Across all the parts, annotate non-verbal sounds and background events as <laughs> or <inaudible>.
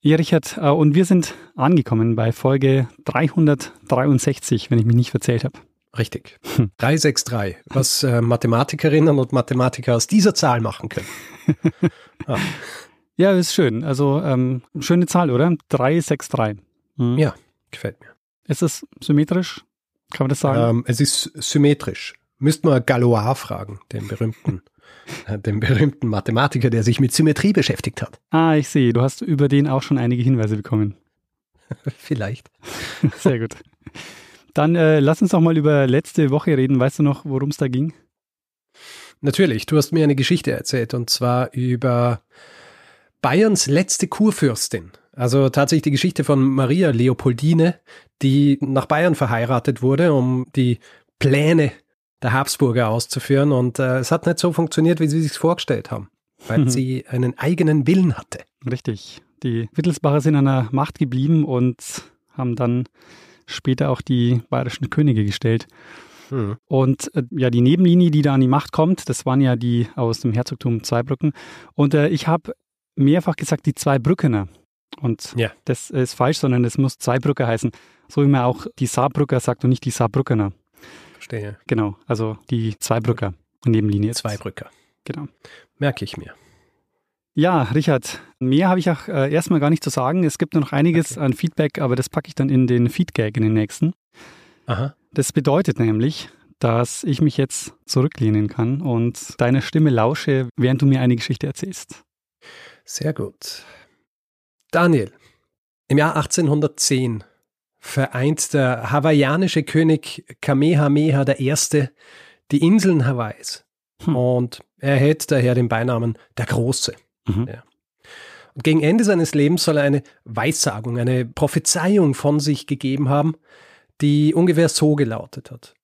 Ja, Richard, äh, und wir sind angekommen bei Folge 363, wenn ich mich nicht verzählt habe. Richtig. 363, was äh, Mathematikerinnen und Mathematiker aus dieser Zahl machen können. <laughs> ah. Ja, ist schön. Also ähm, schöne Zahl, oder? 363. Mhm. Ja, gefällt mir. Ist es symmetrisch? Kann man das sagen? Ähm, es ist symmetrisch. Müssten wir Galois fragen, den berühmten <laughs> dem berühmten Mathematiker, der sich mit Symmetrie beschäftigt hat. Ah, ich sehe, du hast über den auch schon einige Hinweise bekommen. <laughs> Vielleicht. <laughs> Sehr gut. Dann äh, lass uns doch mal über letzte Woche reden. Weißt du noch, worum es da ging? Natürlich, du hast mir eine Geschichte erzählt und zwar über Bayerns letzte Kurfürstin. Also tatsächlich die Geschichte von Maria Leopoldine, die nach Bayern verheiratet wurde, um die Pläne der Habsburger auszuführen. Und äh, es hat nicht so funktioniert, wie sie sich vorgestellt haben, weil mhm. sie einen eigenen Willen hatte. Richtig. Die Wittelsbacher sind an der Macht geblieben und haben dann später auch die bayerischen Könige gestellt. Mhm. Und äh, ja, die Nebenlinie, die da an die Macht kommt, das waren ja die aus dem Herzogtum Zweibrücken. Und äh, ich habe mehrfach gesagt, die Zweibrückener. Und ja. das ist falsch, sondern es muss Zweibrücker heißen. So wie man auch die Saarbrücker sagt und nicht die Saarbrückener verstehe. Genau, also die Zweibrücker Nebenlinie. Zweibrücker. Genau. Merke ich mir. Ja, Richard, mehr habe ich auch äh, erstmal gar nicht zu sagen. Es gibt noch einiges okay. an Feedback, aber das packe ich dann in den Feedgag in den nächsten. Aha. Das bedeutet nämlich, dass ich mich jetzt zurücklehnen kann und deiner Stimme lausche, während du mir eine Geschichte erzählst. Sehr gut. Daniel, im Jahr 1810 vereint der hawaiianische König Kamehameha I. die Inseln Hawaiis. Hm. Und er erhält daher den Beinamen der Große. Mhm. Ja. Und gegen Ende seines Lebens soll er eine Weissagung, eine Prophezeiung von sich gegeben haben, die ungefähr so gelautet hat.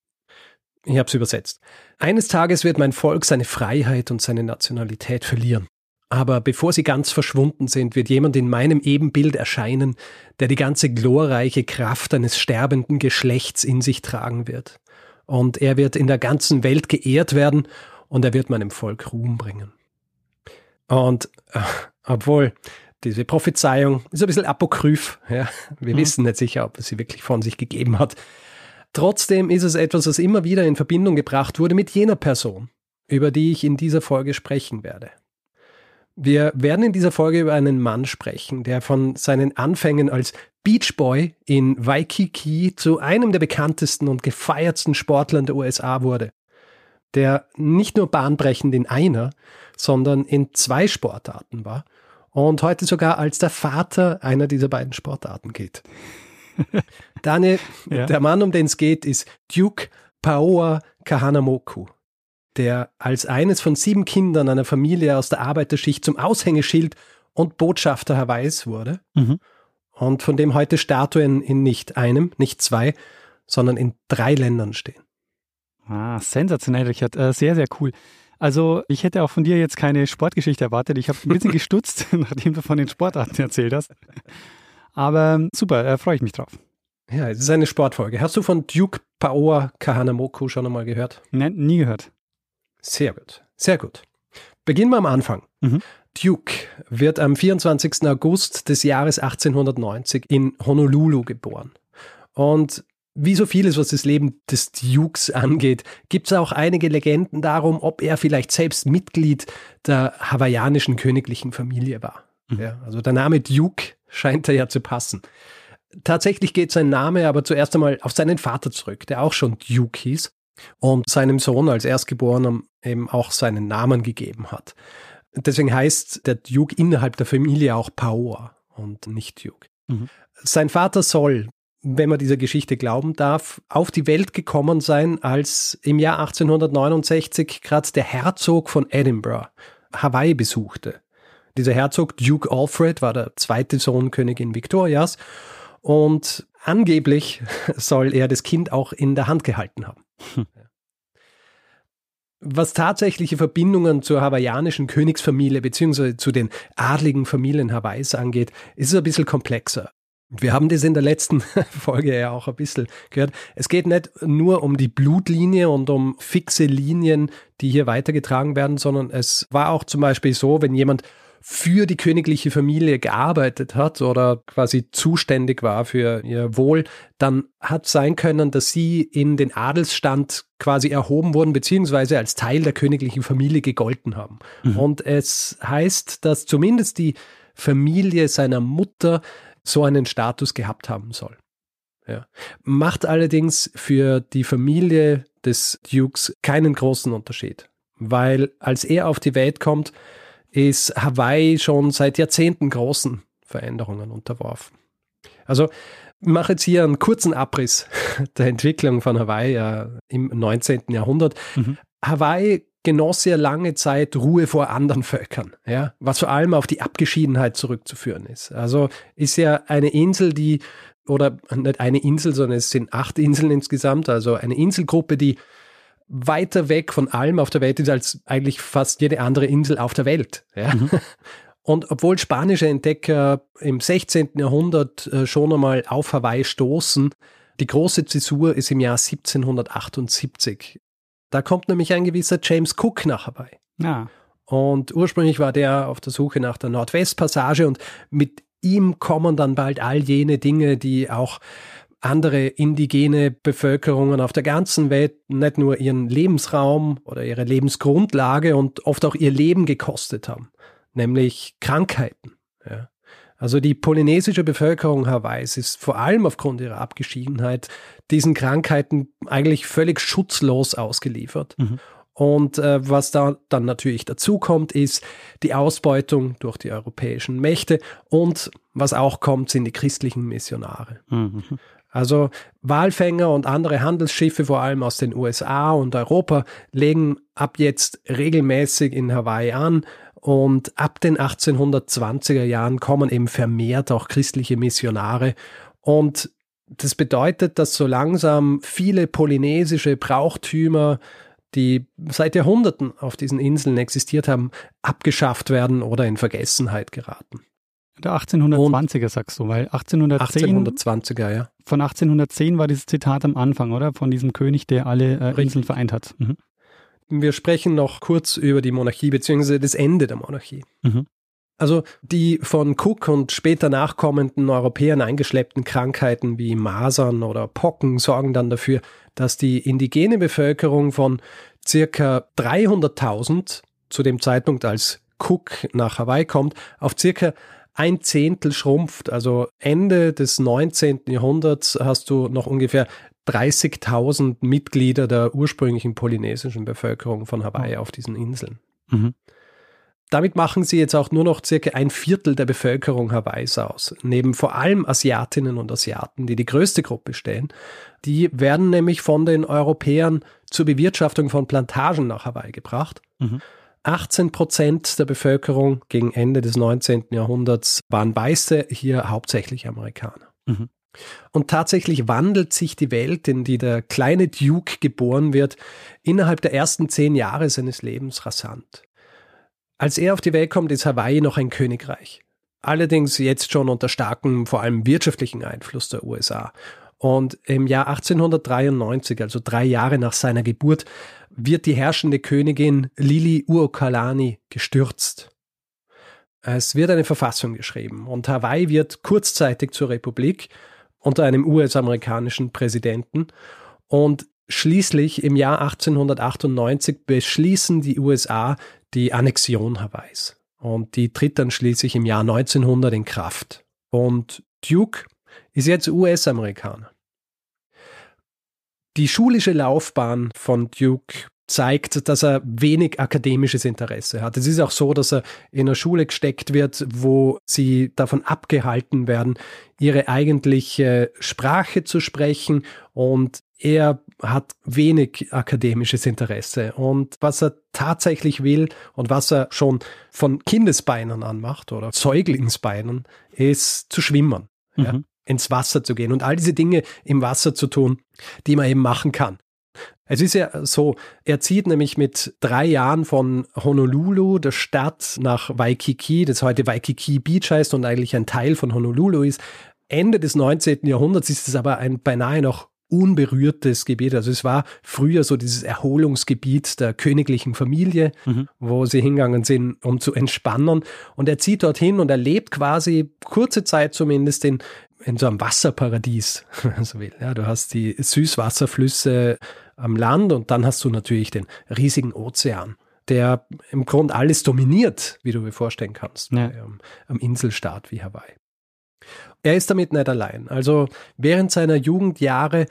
Ich habe es übersetzt. Eines Tages wird mein Volk seine Freiheit und seine Nationalität verlieren. Aber bevor sie ganz verschwunden sind, wird jemand in meinem Ebenbild erscheinen, der die ganze glorreiche Kraft eines sterbenden Geschlechts in sich tragen wird. Und er wird in der ganzen Welt geehrt werden und er wird meinem Volk Ruhm bringen. Und äh, obwohl diese Prophezeiung ist ein bisschen apokryph, ja, wir mhm. wissen nicht sicher, ob er sie wirklich von sich gegeben hat. Trotzdem ist es etwas, das immer wieder in Verbindung gebracht wurde mit jener Person, über die ich in dieser Folge sprechen werde. Wir werden in dieser Folge über einen Mann sprechen, der von seinen Anfängen als Beach Boy in Waikiki zu einem der bekanntesten und gefeiertsten Sportlern der USA wurde. Der nicht nur bahnbrechend in einer, sondern in zwei Sportarten war und heute sogar als der Vater einer dieser beiden Sportarten gilt. <laughs> Daniel, ja. der Mann, um den es geht, ist Duke Paoa Kahanamoku der als eines von sieben Kindern einer Familie aus der Arbeiterschicht zum Aushängeschild und Botschafter Hawaiis wurde mhm. und von dem heute Statuen in nicht einem, nicht zwei, sondern in drei Ländern stehen. Ah, sensationell, Richard. Äh, sehr, sehr cool. Also ich hätte auch von dir jetzt keine Sportgeschichte erwartet. Ich habe ein bisschen <laughs> gestutzt, <laughs> nachdem du von den Sportarten erzählt hast. Aber super, äh, freue ich mich drauf. Ja, es ist eine Sportfolge. Hast du von Duke Paoa Kahanamoku schon einmal gehört? Nein, nie gehört. Sehr gut, sehr gut. Beginnen wir am Anfang. Mhm. Duke wird am 24. August des Jahres 1890 in Honolulu geboren. Und wie so vieles, was das Leben des Dukes angeht, gibt es auch einige Legenden darum, ob er vielleicht selbst Mitglied der hawaiianischen königlichen Familie war. Mhm. Ja, also der Name Duke scheint da ja zu passen. Tatsächlich geht sein Name aber zuerst einmal auf seinen Vater zurück, der auch schon Duke hieß und seinem Sohn als Erstgeborenem eben auch seinen Namen gegeben hat. Deswegen heißt der Duke innerhalb der Familie auch Paoa und nicht Duke. Mhm. Sein Vater soll, wenn man dieser Geschichte glauben darf, auf die Welt gekommen sein, als im Jahr 1869 gerade der Herzog von Edinburgh Hawaii besuchte. Dieser Herzog, Duke Alfred, war der zweite Sohn Königin Victorias und angeblich <laughs> soll er das Kind auch in der Hand gehalten haben. Hm. Was tatsächliche Verbindungen zur hawaiianischen Königsfamilie bzw. zu den adligen Familien Hawaiis angeht, ist es ein bisschen komplexer. Wir haben das in der letzten <laughs> Folge ja auch ein bisschen gehört. Es geht nicht nur um die Blutlinie und um fixe Linien, die hier weitergetragen werden, sondern es war auch zum Beispiel so, wenn jemand für die königliche Familie gearbeitet hat oder quasi zuständig war für ihr Wohl, dann hat sein können, dass sie in den Adelsstand quasi erhoben wurden, beziehungsweise als Teil der königlichen Familie gegolten haben. Mhm. Und es heißt, dass zumindest die Familie seiner Mutter so einen Status gehabt haben soll. Ja. Macht allerdings für die Familie des Dukes keinen großen Unterschied, weil als er auf die Welt kommt, ist Hawaii schon seit Jahrzehnten großen Veränderungen unterworfen. Also ich mache jetzt hier einen kurzen Abriss <laughs> der Entwicklung von Hawaii äh, im 19. Jahrhundert. Mhm. Hawaii genoss ja lange Zeit Ruhe vor anderen Völkern, ja, was vor allem auf die Abgeschiedenheit zurückzuführen ist. Also ist ja eine Insel, die, oder nicht eine Insel, sondern es sind acht Inseln insgesamt, also eine Inselgruppe, die weiter weg von allem auf der Welt ist als eigentlich fast jede andere Insel auf der Welt. Ja? Mhm. <laughs> Und obwohl spanische Entdecker im 16. Jahrhundert äh, schon einmal auf Hawaii stoßen, die große Zäsur ist im Jahr 1778. Da kommt nämlich ein gewisser James Cook nach Hawaii. Ja. Und ursprünglich war der auf der Suche nach der Nordwestpassage und mit ihm kommen dann bald all jene Dinge, die auch andere indigene Bevölkerungen auf der ganzen Welt nicht nur ihren Lebensraum oder ihre Lebensgrundlage und oft auch ihr Leben gekostet haben, nämlich Krankheiten. Ja. Also die polynesische Bevölkerung Hawaiis ist vor allem aufgrund ihrer Abgeschiedenheit diesen Krankheiten eigentlich völlig schutzlos ausgeliefert. Mhm. Und äh, was da dann natürlich dazu kommt, ist die Ausbeutung durch die europäischen Mächte und was auch kommt, sind die christlichen Missionare. Mhm. Also Walfänger und andere Handelsschiffe, vor allem aus den USA und Europa, legen ab jetzt regelmäßig in Hawaii an und ab den 1820er Jahren kommen eben vermehrt auch christliche Missionare. Und das bedeutet, dass so langsam viele polynesische Brauchtümer, die seit Jahrhunderten auf diesen Inseln existiert haben, abgeschafft werden oder in Vergessenheit geraten. Der 1820er sagst du, weil 1810, 1820er, ja. Von 1810 war dieses Zitat am Anfang, oder? Von diesem König, der alle äh, Inseln vereint hat. Mhm. Wir sprechen noch kurz über die Monarchie beziehungsweise das Ende der Monarchie. Mhm. Also die von Cook und später nachkommenden Europäern eingeschleppten Krankheiten wie Masern oder Pocken sorgen dann dafür, dass die indigene Bevölkerung von circa 300.000 zu dem Zeitpunkt, als Cook nach Hawaii kommt, auf circa ein Zehntel schrumpft. Also Ende des 19. Jahrhunderts hast du noch ungefähr 30.000 Mitglieder der ursprünglichen polynesischen Bevölkerung von Hawaii auf diesen Inseln. Mhm. Damit machen sie jetzt auch nur noch circa ein Viertel der Bevölkerung Hawaiis aus. Neben vor allem Asiatinnen und Asiaten, die die größte Gruppe stellen. Die werden nämlich von den Europäern zur Bewirtschaftung von Plantagen nach Hawaii gebracht. Mhm. 18 Prozent der Bevölkerung gegen Ende des 19. Jahrhunderts waren Weiße, hier hauptsächlich Amerikaner. Mhm. Und tatsächlich wandelt sich die Welt, in die der kleine Duke geboren wird, innerhalb der ersten zehn Jahre seines Lebens rasant. Als er auf die Welt kommt, ist Hawaii noch ein Königreich. Allerdings jetzt schon unter starkem, vor allem wirtschaftlichen Einfluss der USA. Und im Jahr 1893, also drei Jahre nach seiner Geburt, wird die herrschende Königin Lili Uokalani gestürzt. Es wird eine Verfassung geschrieben und Hawaii wird kurzzeitig zur Republik unter einem US-amerikanischen Präsidenten. Und schließlich im Jahr 1898 beschließen die USA die Annexion Hawaiis. Und die tritt dann schließlich im Jahr 1900 in Kraft. Und Duke ist jetzt US-Amerikaner. Die schulische Laufbahn von Duke zeigt, dass er wenig akademisches Interesse hat. Es ist auch so, dass er in einer Schule gesteckt wird, wo sie davon abgehalten werden, ihre eigentliche Sprache zu sprechen und er hat wenig akademisches Interesse und was er tatsächlich will und was er schon von Kindesbeinen an macht oder Säuglingsbeinen, ist zu schwimmen, mhm. ja, ins Wasser zu gehen und all diese Dinge im Wasser zu tun, die man eben machen kann. Es ist ja so, er zieht nämlich mit drei Jahren von Honolulu, der Stadt, nach Waikiki, das heute Waikiki Beach heißt und eigentlich ein Teil von Honolulu ist. Ende des 19. Jahrhunderts ist es aber ein beinahe noch unberührtes Gebiet. Also es war früher so dieses Erholungsgebiet der königlichen Familie, mhm. wo sie hingegangen sind, um zu entspannen. Und er zieht dorthin und er lebt quasi kurze Zeit zumindest in, in so einem Wasserparadies, <laughs> wenn man so will. Ja, du hast die Süßwasserflüsse am Land und dann hast du natürlich den riesigen Ozean, der im Grunde alles dominiert, wie du dir vorstellen kannst, ja. am, am Inselstaat wie Hawaii. Er ist damit nicht allein. Also während seiner Jugendjahre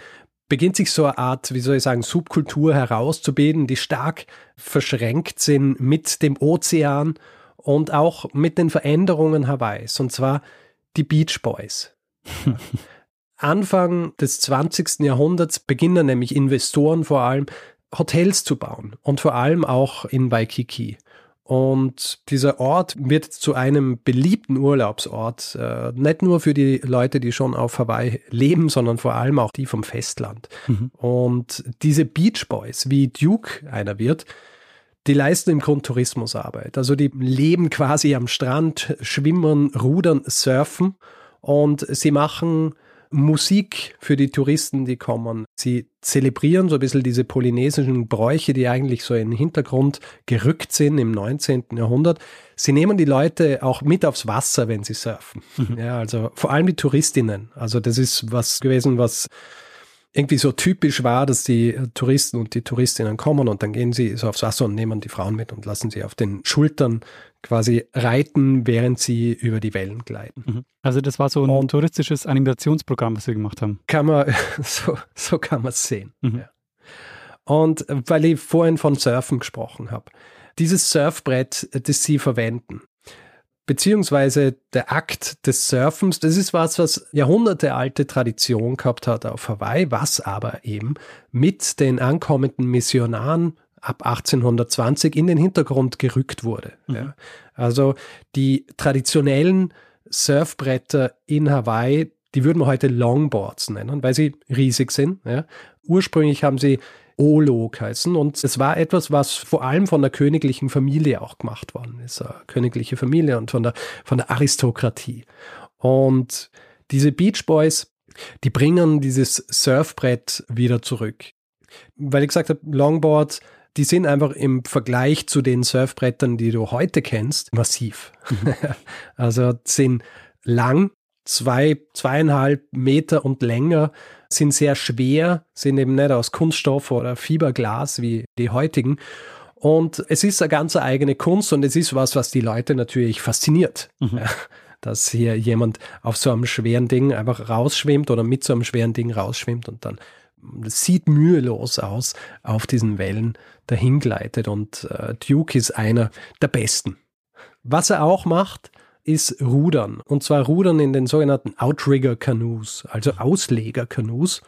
beginnt sich so eine Art, wie soll ich sagen, Subkultur herauszubilden, die stark verschränkt sind mit dem Ozean und auch mit den Veränderungen Hawaiis, und zwar die Beach Boys. <laughs> Anfang des 20. Jahrhunderts beginnen nämlich Investoren vor allem Hotels zu bauen und vor allem auch in Waikiki. Und dieser Ort wird zu einem beliebten Urlaubsort, äh, nicht nur für die Leute, die schon auf Hawaii leben, sondern vor allem auch die vom Festland. Mhm. Und diese Beach Boys, wie Duke einer wird, die leisten im Grund Tourismusarbeit. Also die leben quasi am Strand, schwimmen, rudern, surfen und sie machen Musik für die Touristen, die kommen. Sie zelebrieren so ein bisschen diese polynesischen Bräuche, die eigentlich so in den Hintergrund gerückt sind im 19. Jahrhundert. Sie nehmen die Leute auch mit aufs Wasser, wenn sie surfen. Mhm. Ja, also vor allem die Touristinnen. Also das ist was gewesen, was irgendwie so typisch war, dass die Touristen und die Touristinnen kommen und dann gehen sie so aufs Wasser und nehmen die Frauen mit und lassen sie auf den Schultern quasi reiten, während sie über die Wellen gleiten. Mhm. Also das war so ein und touristisches Animationsprogramm, was wir gemacht haben. Kann man, <laughs> so, so kann man es sehen. Mhm. Ja. Und weil ich vorhin von Surfen gesprochen habe, dieses Surfbrett, das sie verwenden, beziehungsweise der Akt des Surfens, das ist was, was jahrhundertealte Tradition gehabt hat auf Hawaii, was aber eben mit den ankommenden Missionaren ab 1820 in den Hintergrund gerückt wurde. Mhm. Ja. Also die traditionellen Surfbretter in Hawaii, die würden wir heute Longboards nennen, weil sie riesig sind. Ja. Ursprünglich haben sie Olo heißen und es war etwas, was vor allem von der königlichen Familie auch gemacht worden ist, eine königliche Familie und von der, von der Aristokratie. Und diese Beach Boys, die bringen dieses Surfbrett wieder zurück. Weil ich gesagt habe, Longboard, die sind einfach im Vergleich zu den Surfbrettern, die du heute kennst, massiv. Mhm. <laughs> also sind lang, zwei, zweieinhalb Meter und länger, sind sehr schwer, sind eben nicht aus Kunststoff oder Fiberglas wie die heutigen. Und es ist eine ganz eigene Kunst und es ist was, was die Leute natürlich fasziniert. Mhm. Ja, dass hier jemand auf so einem schweren Ding einfach rausschwimmt oder mit so einem schweren Ding rausschwimmt und dann das sieht mühelos aus, auf diesen Wellen dahingleitet. Und äh, Duke ist einer der besten. Was er auch macht, ist Rudern. Und zwar Rudern in den sogenannten Outrigger-Kanus, also Ausleger-Kanus.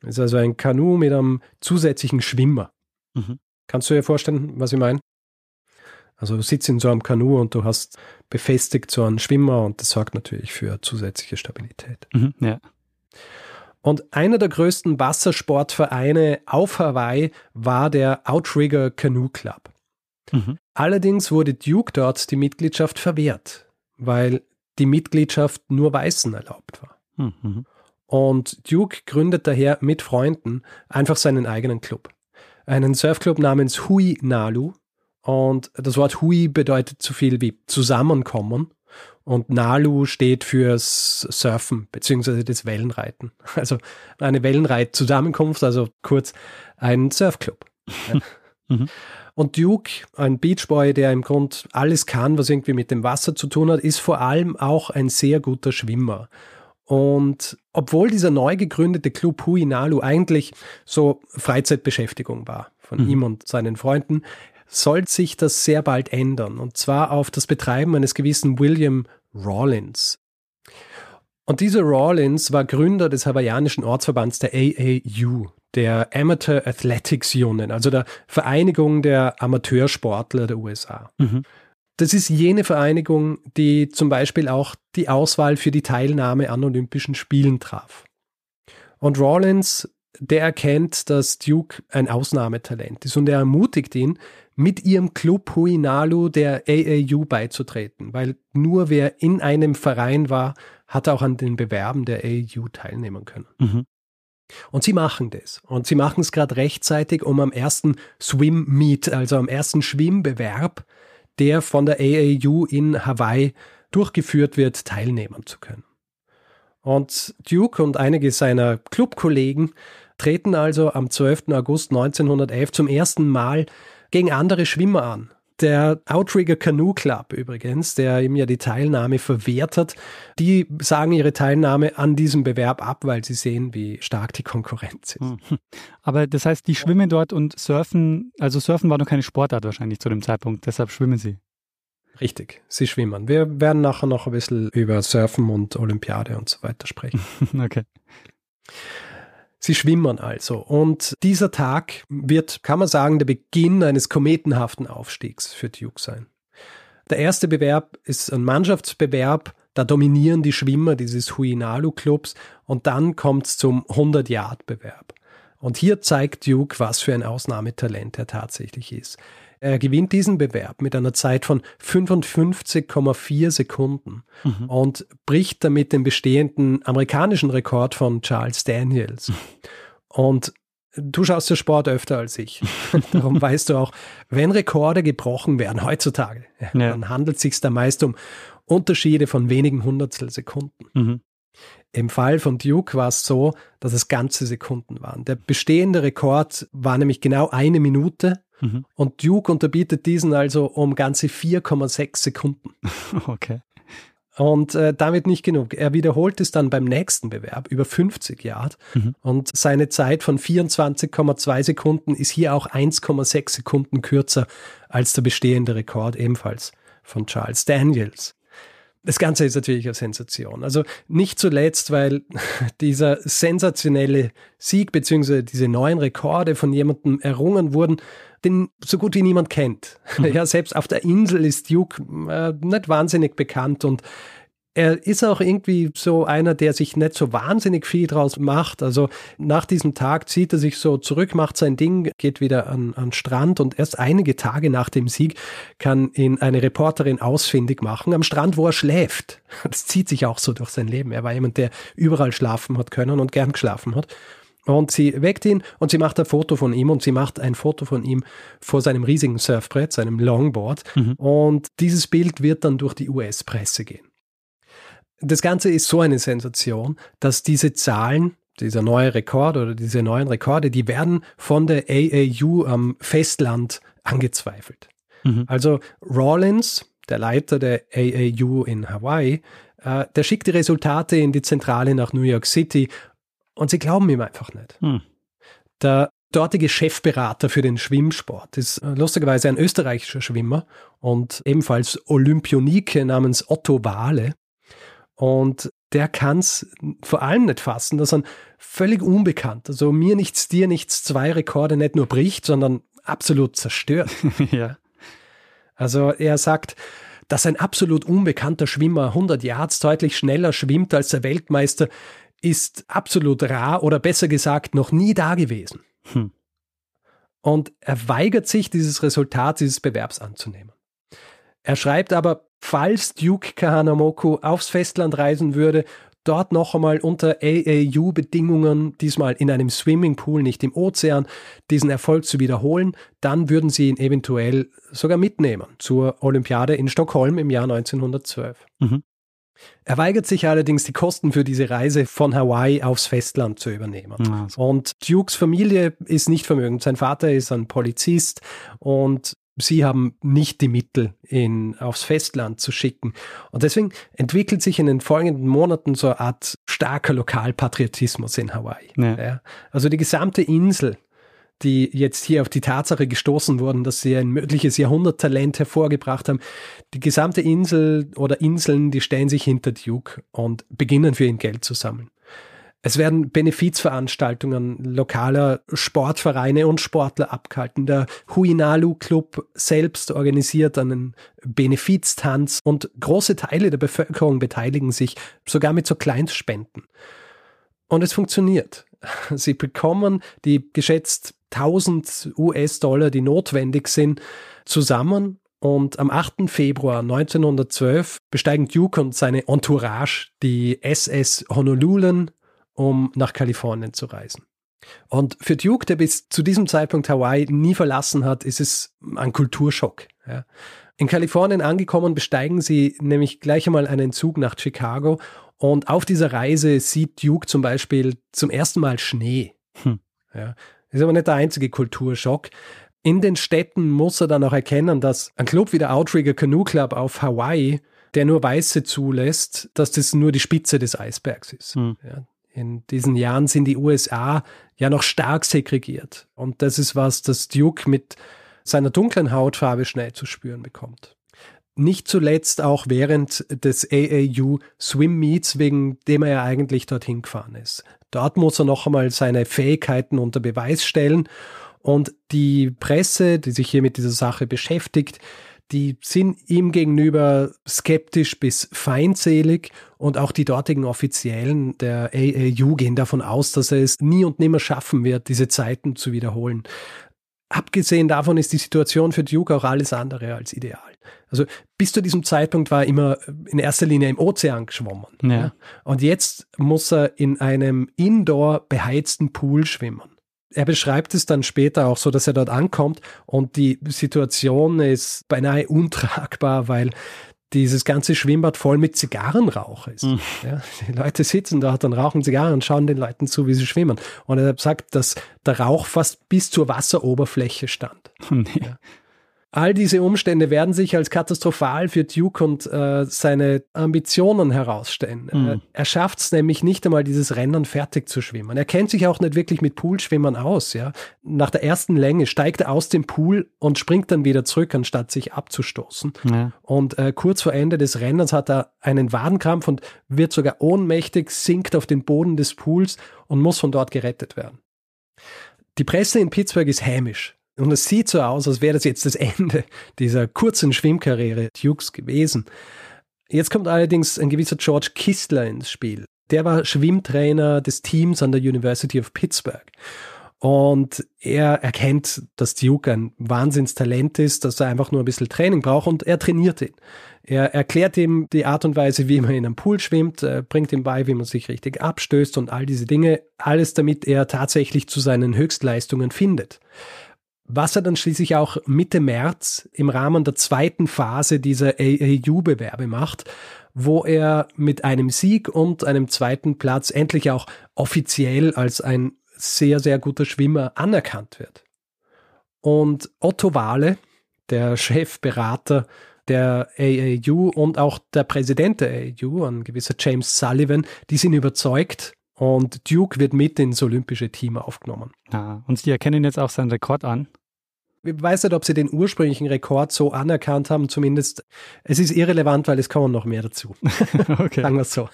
Das ist also ein Kanu mit einem zusätzlichen Schwimmer. Mhm. Kannst du dir vorstellen, was ich meine? Also du sitzt in so einem Kanu und du hast befestigt so einen Schwimmer und das sorgt natürlich für zusätzliche Stabilität. Mhm, ja. Und einer der größten Wassersportvereine auf Hawaii war der Outrigger Canoe Club. Mhm. Allerdings wurde Duke dort die Mitgliedschaft verwehrt, weil die Mitgliedschaft nur Weißen erlaubt war. Mhm. Und Duke gründet daher mit Freunden einfach seinen eigenen Club. Einen Surfclub namens Hui Nalu. Und das Wort Hui bedeutet so viel wie zusammenkommen. Und Nalu steht fürs Surfen beziehungsweise das Wellenreiten. <laughs> Also eine Wellenreit-Zusammenkunft, also kurz ein Surfclub. <laughs> mhm. Und Duke, ein Beachboy, der im Grund alles kann, was irgendwie mit dem Wasser zu tun hat, ist vor allem auch ein sehr guter Schwimmer. Und obwohl dieser neu gegründete Club Hui Nalu eigentlich so Freizeitbeschäftigung war von mhm. ihm und seinen Freunden, soll sich das sehr bald ändern. Und zwar auf das Betreiben eines gewissen William Rawlins. Und dieser Rawlins war Gründer des hawaiianischen Ortsverbands der AAU, der Amateur Athletics Union, also der Vereinigung der Amateursportler der USA. Mhm. Das ist jene Vereinigung, die zum Beispiel auch die Auswahl für die Teilnahme an Olympischen Spielen traf. Und Rawlins, der erkennt, dass Duke ein Ausnahmetalent ist und er ermutigt ihn, mit ihrem Club Huinalu der AAU beizutreten, weil nur wer in einem Verein war, hat auch an den Bewerben der AAU teilnehmen können. Mhm. Und sie machen das. Und sie machen es gerade rechtzeitig, um am ersten Swim Meet, also am ersten Schwimmbewerb, der von der AAU in Hawaii durchgeführt wird, teilnehmen zu können. Und Duke und einige seiner Clubkollegen treten also am 12. August 1911 zum ersten Mal gegen andere Schwimmer an. Der Outrigger Canoe Club übrigens, der ihm ja die Teilnahme verwehrt hat, die sagen ihre Teilnahme an diesem Bewerb ab, weil sie sehen, wie stark die Konkurrenz ist. Hm. Aber das heißt, die schwimmen dort und surfen, also surfen war noch keine Sportart wahrscheinlich zu dem Zeitpunkt, deshalb schwimmen sie. Richtig, sie schwimmen. Wir werden nachher noch ein bisschen über Surfen und Olympiade und so weiter sprechen. <laughs> okay. Sie schwimmen also. Und dieser Tag wird, kann man sagen, der Beginn eines kometenhaften Aufstiegs für Duke sein. Der erste Bewerb ist ein Mannschaftsbewerb. Da dominieren die Schwimmer dieses Huinalu-Clubs und dann kommt es zum 100-Yard-Bewerb. Und hier zeigt Duke, was für ein Ausnahmetalent er tatsächlich ist. Er gewinnt diesen Bewerb mit einer Zeit von 55,4 Sekunden mhm. und bricht damit den bestehenden amerikanischen Rekord von Charles Daniels. Und du schaust den Sport öfter als ich. <laughs> Darum weißt du auch, wenn Rekorde gebrochen werden heutzutage, ja. dann handelt es sich da meist um Unterschiede von wenigen Hundertstel Sekunden. Mhm. Im Fall von Duke war es so, dass es ganze Sekunden waren. Der bestehende Rekord war nämlich genau eine Minute Mhm. Und Duke unterbietet diesen also um ganze 4,6 Sekunden. <laughs> Okay. Und äh, damit nicht genug. Er wiederholt es dann beim nächsten Bewerb über 50 Yard. Mhm. Und seine Zeit von 24,2 Sekunden ist hier auch 1,6 Sekunden kürzer als der bestehende Rekord ebenfalls von Charles Daniels. Das Ganze ist natürlich eine Sensation. Also nicht zuletzt, weil <laughs> dieser sensationelle Sieg bzw. diese neuen Rekorde von jemandem errungen wurden, den so gut wie niemand kennt. Mhm. <laughs> Ja, selbst auf der Insel ist Duke äh, nicht wahnsinnig bekannt und er ist auch irgendwie so einer, der sich nicht so wahnsinnig viel draus macht. Also nach diesem Tag zieht er sich so zurück, macht sein Ding, geht wieder an, an Strand und erst einige Tage nach dem Sieg kann ihn eine Reporterin ausfindig machen am Strand, wo er schläft. Das zieht sich auch so durch sein Leben. Er war jemand, der überall schlafen hat können und gern geschlafen hat. Und sie weckt ihn und sie macht ein Foto von ihm und sie macht ein Foto von ihm vor seinem riesigen Surfbrett, seinem Longboard. Mhm. Und dieses Bild wird dann durch die US-Presse gehen. Das Ganze ist so eine Sensation, dass diese Zahlen, dieser neue Rekord oder diese neuen Rekorde, die werden von der AAU am Festland angezweifelt. Mhm. Also Rawlins, der Leiter der AAU in Hawaii, äh, der schickt die Resultate in die Zentrale nach New York City und sie glauben ihm einfach nicht. Hm. Der dortige Chefberater für den Schwimmsport ist äh, lustigerweise ein österreichischer Schwimmer und ebenfalls Olympionike namens Otto Wahle. Und der kann es vor allem nicht fassen, dass ein völlig unbekannt, also mir nichts, dir nichts, zwei Rekorde nicht nur bricht, sondern absolut zerstört. <laughs> ja. Also er sagt, dass ein absolut unbekannter Schwimmer 100 Yards deutlich schneller schwimmt als der Weltmeister, ist absolut rar oder besser gesagt noch nie da gewesen. Hm. Und er weigert sich, dieses Resultat dieses Bewerbs anzunehmen. Er schreibt aber, falls Duke Kahanamoku aufs Festland reisen würde, dort noch einmal unter AAU-Bedingungen, diesmal in einem Swimmingpool, nicht im Ozean, diesen Erfolg zu wiederholen, dann würden sie ihn eventuell sogar mitnehmen zur Olympiade in Stockholm im Jahr 1912. Mhm. Er weigert sich allerdings, die Kosten für diese Reise von Hawaii aufs Festland zu übernehmen. Also. Und Dukes Familie ist nicht vermögend. Sein Vater ist ein Polizist und sie haben nicht die Mittel, ihn aufs Festland zu schicken. Und deswegen entwickelt sich in den folgenden Monaten so eine Art starker Lokalpatriotismus in Hawaii. Ja. Ja. Also die gesamte Insel die jetzt hier auf die Tatsache gestoßen wurden, dass sie ein mögliches Jahrhunderttalent hervorgebracht haben. Die gesamte Insel oder Inseln, die stellen sich hinter Duke und beginnen für ihn Geld zu sammeln. Es werden Benefizveranstaltungen lokaler Sportvereine und Sportler abgehalten. Der Huinalu Club selbst organisiert einen Benefiztanz und große Teile der Bevölkerung beteiligen sich sogar mit so Kleinstspenden. Und es funktioniert. <laughs> Sie bekommen die geschätzt 1000 US-Dollar, die notwendig sind, zusammen und am 8. Februar 1912 besteigen Duke und seine Entourage die SS Honolulu, um nach Kalifornien zu reisen. Und für Duke, der bis zu diesem Zeitpunkt Hawaii nie verlassen hat, ist es ein Kulturschock. Ja. In Kalifornien angekommen, besteigen sie nämlich gleich einmal einen Zug nach Chicago und auf dieser Reise sieht Duke zum Beispiel zum ersten Mal Schnee. Hm. Ja. Ist aber nicht der einzige Kulturschock. In den Städten muss er dann auch erkennen, dass ein Club wie der Outrigger Canoe Club auf Hawaii, der nur Weiße zulässt, dass das nur die Spitze des Eisbergs ist. Hm. Ja, in diesen Jahren sind die USA ja noch stark segregiert. Und das ist was, das Duke mit seiner dunklen Hautfarbe schnell zu spüren bekommt. Nicht zuletzt auch während des AAU Swim Meets, wegen dem er ja eigentlich dorthin gefahren ist. Dort muss er noch einmal seine Fähigkeiten unter Beweis stellen und die Presse, die sich hier mit dieser Sache beschäftigt, die sind ihm gegenüber skeptisch bis feindselig und auch die dortigen Offiziellen der AAU gehen davon aus, dass er es nie und nimmer schaffen wird, diese Zeiten zu wiederholen. Abgesehen davon ist die Situation für Duke auch alles andere als ideal. Also bis zu diesem Zeitpunkt war er immer in erster Linie im Ozean geschwommen. Ja. Und jetzt muss er in einem indoor beheizten Pool schwimmen er beschreibt es dann später auch so, dass er dort ankommt und die Situation ist beinahe untragbar, weil dieses ganze Schwimmbad voll mit Zigarrenrauch ist. Mhm. Ja, die Leute sitzen dort und rauchen Zigarren und schauen den Leuten zu, wie sie schwimmen. Und er sagt, dass der Rauch fast bis zur Wasseroberfläche stand. Oh nee. ja. All diese Umstände werden sich als katastrophal für Duke und äh, seine Ambitionen herausstellen. Mhm. Er schafft es nämlich nicht einmal, dieses Rennen fertig zu schwimmen. Er kennt sich auch nicht wirklich mit Poolschwimmern aus. Ja? Nach der ersten Länge steigt er aus dem Pool und springt dann wieder zurück, anstatt sich abzustoßen. Ja. Und äh, kurz vor Ende des Rennens hat er einen Wadenkrampf und wird sogar ohnmächtig, sinkt auf den Boden des Pools und muss von dort gerettet werden. Die Presse in Pittsburgh ist hämisch. Und es sieht so aus, als wäre das jetzt das Ende <laughs> dieser kurzen Schwimmkarriere Dukes gewesen. Jetzt kommt allerdings ein gewisser George Kistler ins Spiel. Der war Schwimmtrainer des Teams an der University of Pittsburgh. Und er erkennt, dass Duke ein Wahnsinnstalent ist, dass er einfach nur ein bisschen Training braucht und er trainiert ihn. Er erklärt ihm die Art und Weise, wie man in einem Pool schwimmt, bringt ihm bei, wie man sich richtig abstößt und all diese Dinge. Alles damit er tatsächlich zu seinen Höchstleistungen findet was er dann schließlich auch Mitte März im Rahmen der zweiten Phase dieser AAU-Bewerbe macht, wo er mit einem Sieg und einem zweiten Platz endlich auch offiziell als ein sehr, sehr guter Schwimmer anerkannt wird. Und Otto Wahle, der Chefberater der AAU und auch der Präsident der AAU, ein gewisser James Sullivan, die sind überzeugt, und Duke wird mit ins olympische Team aufgenommen. Ja, und sie erkennen jetzt auch seinen Rekord an. Ich weiß nicht, ob sie den ursprünglichen Rekord so anerkannt haben, zumindest. Es ist irrelevant, weil es kommen noch mehr dazu. <laughs> okay. Sagen wir es so.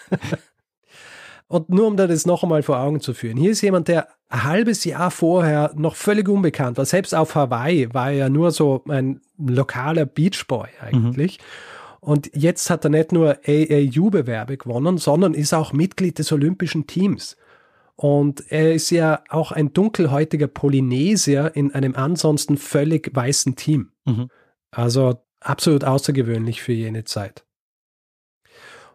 Und nur um das noch einmal vor Augen zu führen. Hier ist jemand, der ein halbes Jahr vorher noch völlig unbekannt war. Selbst auf Hawaii war er nur so ein lokaler Beachboy eigentlich. Mhm. Und jetzt hat er nicht nur AAU-Bewerbe gewonnen, sondern ist auch Mitglied des olympischen Teams. Und er ist ja auch ein dunkelhäutiger Polynesier in einem ansonsten völlig weißen Team. Mhm. Also absolut außergewöhnlich für jene Zeit.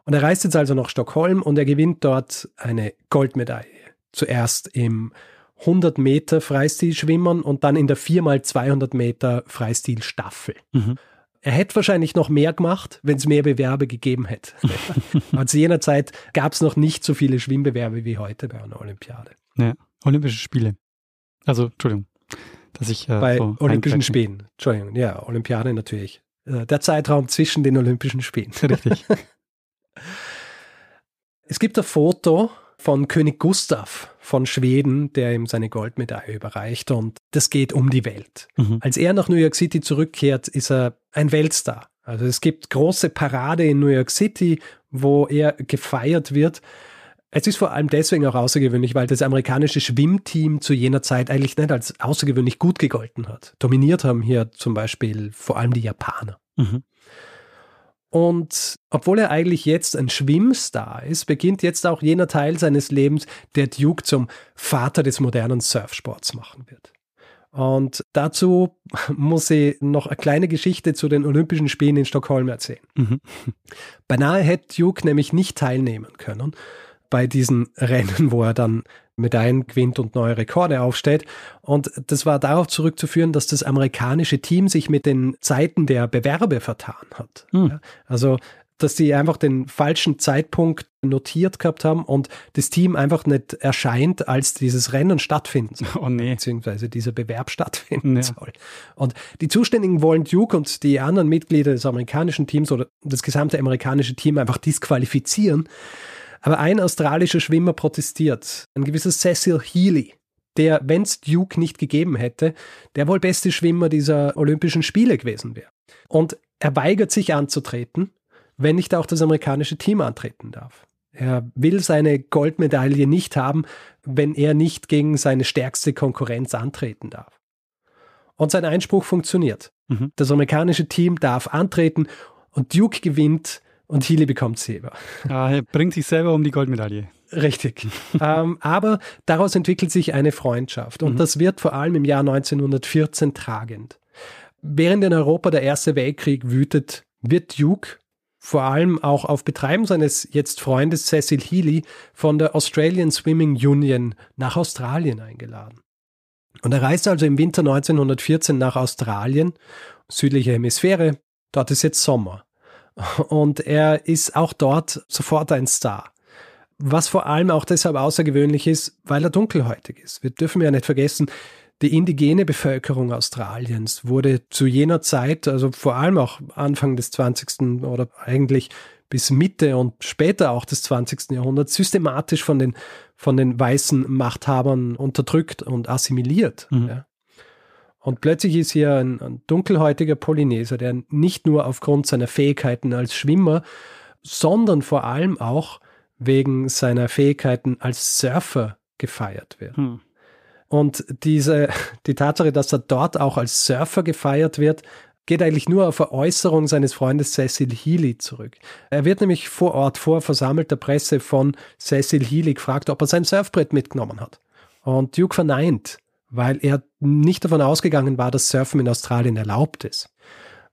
Und er reist jetzt also nach Stockholm und er gewinnt dort eine Goldmedaille. Zuerst im 100 Meter Freistilschwimmern und dann in der 4x200 Meter Freistilstaffel. Mhm. Er hätte wahrscheinlich noch mehr gemacht, wenn es mehr Bewerbe gegeben hätte. Aber <laughs> zu jener Zeit gab es noch nicht so viele Schwimmbewerbe wie heute bei einer Olympiade. Ja, Olympische Spiele. Also, Entschuldigung, dass ich. Äh, bei so Olympischen Spielen. Entschuldigung, ja, Olympiade natürlich. Äh, der Zeitraum zwischen den Olympischen Spielen. <laughs> Richtig. <laughs> es gibt ein Foto von König Gustav von Schweden, der ihm seine Goldmedaille überreicht und das geht um die Welt. Mhm. Als er nach New York City zurückkehrt, ist er ein Weltstar. Also es gibt große Parade in New York City, wo er gefeiert wird. Es ist vor allem deswegen auch außergewöhnlich, weil das amerikanische Schwimmteam zu jener Zeit eigentlich nicht als außergewöhnlich gut gegolten hat. Dominiert haben hier zum Beispiel vor allem die Japaner. Mhm. Und obwohl er eigentlich jetzt ein Schwimmstar ist, beginnt jetzt auch jener Teil seines Lebens, der Duke zum Vater des modernen Surfsports machen wird. Und dazu muss ich noch eine kleine Geschichte zu den Olympischen Spielen in Stockholm erzählen. Mhm. Beinahe hätte Duke nämlich nicht teilnehmen können bei diesen Rennen, wo er dann Medaillen gewinnt und neue Rekorde aufstellt. Und das war darauf zurückzuführen, dass das amerikanische Team sich mit den Zeiten der Bewerbe vertan hat. Mhm. Also dass sie einfach den falschen Zeitpunkt notiert gehabt haben und das Team einfach nicht erscheint, als dieses Rennen stattfinden soll. Oh nee. Beziehungsweise dieser Bewerb <laughs> stattfinden ja. soll. Und die Zuständigen wollen Duke und die anderen Mitglieder des amerikanischen Teams oder das gesamte amerikanische Team einfach disqualifizieren. Aber ein australischer Schwimmer protestiert, ein gewisser Cecil Healy, der, wenn es Duke nicht gegeben hätte, der wohl beste Schwimmer dieser Olympischen Spiele gewesen wäre. Und er weigert sich anzutreten, wenn nicht auch das amerikanische Team antreten darf. Er will seine Goldmedaille nicht haben, wenn er nicht gegen seine stärkste Konkurrenz antreten darf. Und sein Einspruch funktioniert. Mhm. Das amerikanische Team darf antreten und Duke gewinnt und Healy bekommt Silber. Ah, er bringt sich selber um die Goldmedaille. Richtig. <laughs> ähm, aber daraus entwickelt sich eine Freundschaft und mhm. das wird vor allem im Jahr 1914 tragend. Während in Europa der Erste Weltkrieg wütet, wird Duke vor allem auch auf Betreiben seines jetzt Freundes Cecil Healy von der Australian Swimming Union nach Australien eingeladen. Und er reist also im Winter 1914 nach Australien, südliche Hemisphäre, dort ist jetzt Sommer. Und er ist auch dort sofort ein Star. Was vor allem auch deshalb außergewöhnlich ist, weil er dunkelhäutig ist. Wir dürfen ja nicht vergessen, die indigene Bevölkerung Australiens wurde zu jener Zeit, also vor allem auch Anfang des 20. oder eigentlich bis Mitte und später auch des 20. Jahrhunderts systematisch von den, von den weißen Machthabern unterdrückt und assimiliert. Mhm. Ja. Und plötzlich ist hier ein, ein dunkelhäutiger Polyneser, der nicht nur aufgrund seiner Fähigkeiten als Schwimmer, sondern vor allem auch wegen seiner Fähigkeiten als Surfer gefeiert wird. Hm. Und diese, die Tatsache, dass er dort auch als Surfer gefeiert wird, geht eigentlich nur auf eine Äußerung seines Freundes Cecil Healy zurück. Er wird nämlich vor Ort vor versammelter Presse von Cecil Healy gefragt, ob er sein Surfbrett mitgenommen hat. Und Duke verneint weil er nicht davon ausgegangen war, dass Surfen in Australien erlaubt ist.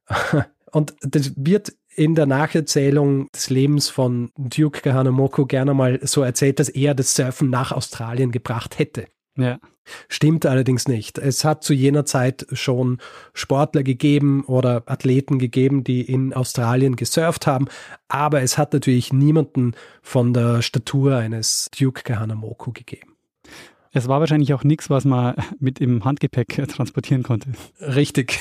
<laughs> Und das wird in der Nacherzählung des Lebens von Duke Kahanamoku gerne mal so erzählt, dass er das Surfen nach Australien gebracht hätte. Ja. Stimmt allerdings nicht. Es hat zu jener Zeit schon Sportler gegeben oder Athleten gegeben, die in Australien gesurft haben, aber es hat natürlich niemanden von der Statur eines Duke Kahanamoku gegeben. Es war wahrscheinlich auch nichts, was man <laughs> mit im Handgepäck äh, transportieren konnte. Richtig.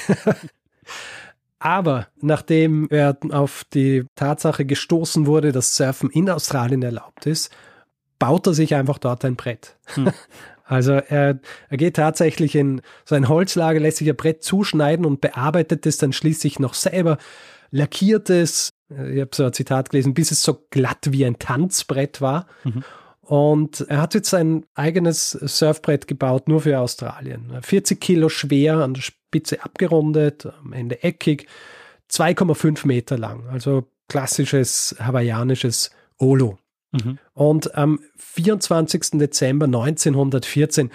<laughs> Aber nachdem er auf die Tatsache gestoßen wurde, dass Surfen in Australien erlaubt ist, baut er sich einfach dort ein Brett. Hm. <laughs> Also er, er geht tatsächlich in sein Holzlager, lässt sich ein Brett zuschneiden und bearbeitet es dann schließlich noch selber, lackiert es, äh, ich habe so ein Zitat gelesen, bis es so glatt wie ein Tanzbrett war. Mhm. Und er hat jetzt sein eigenes Surfbrett gebaut, nur für Australien. 40 Kilo schwer, an der Spitze abgerundet, am Ende eckig, 2,5 Meter lang. Also klassisches hawaiianisches Olo. Mhm. Und am 24. Dezember 1914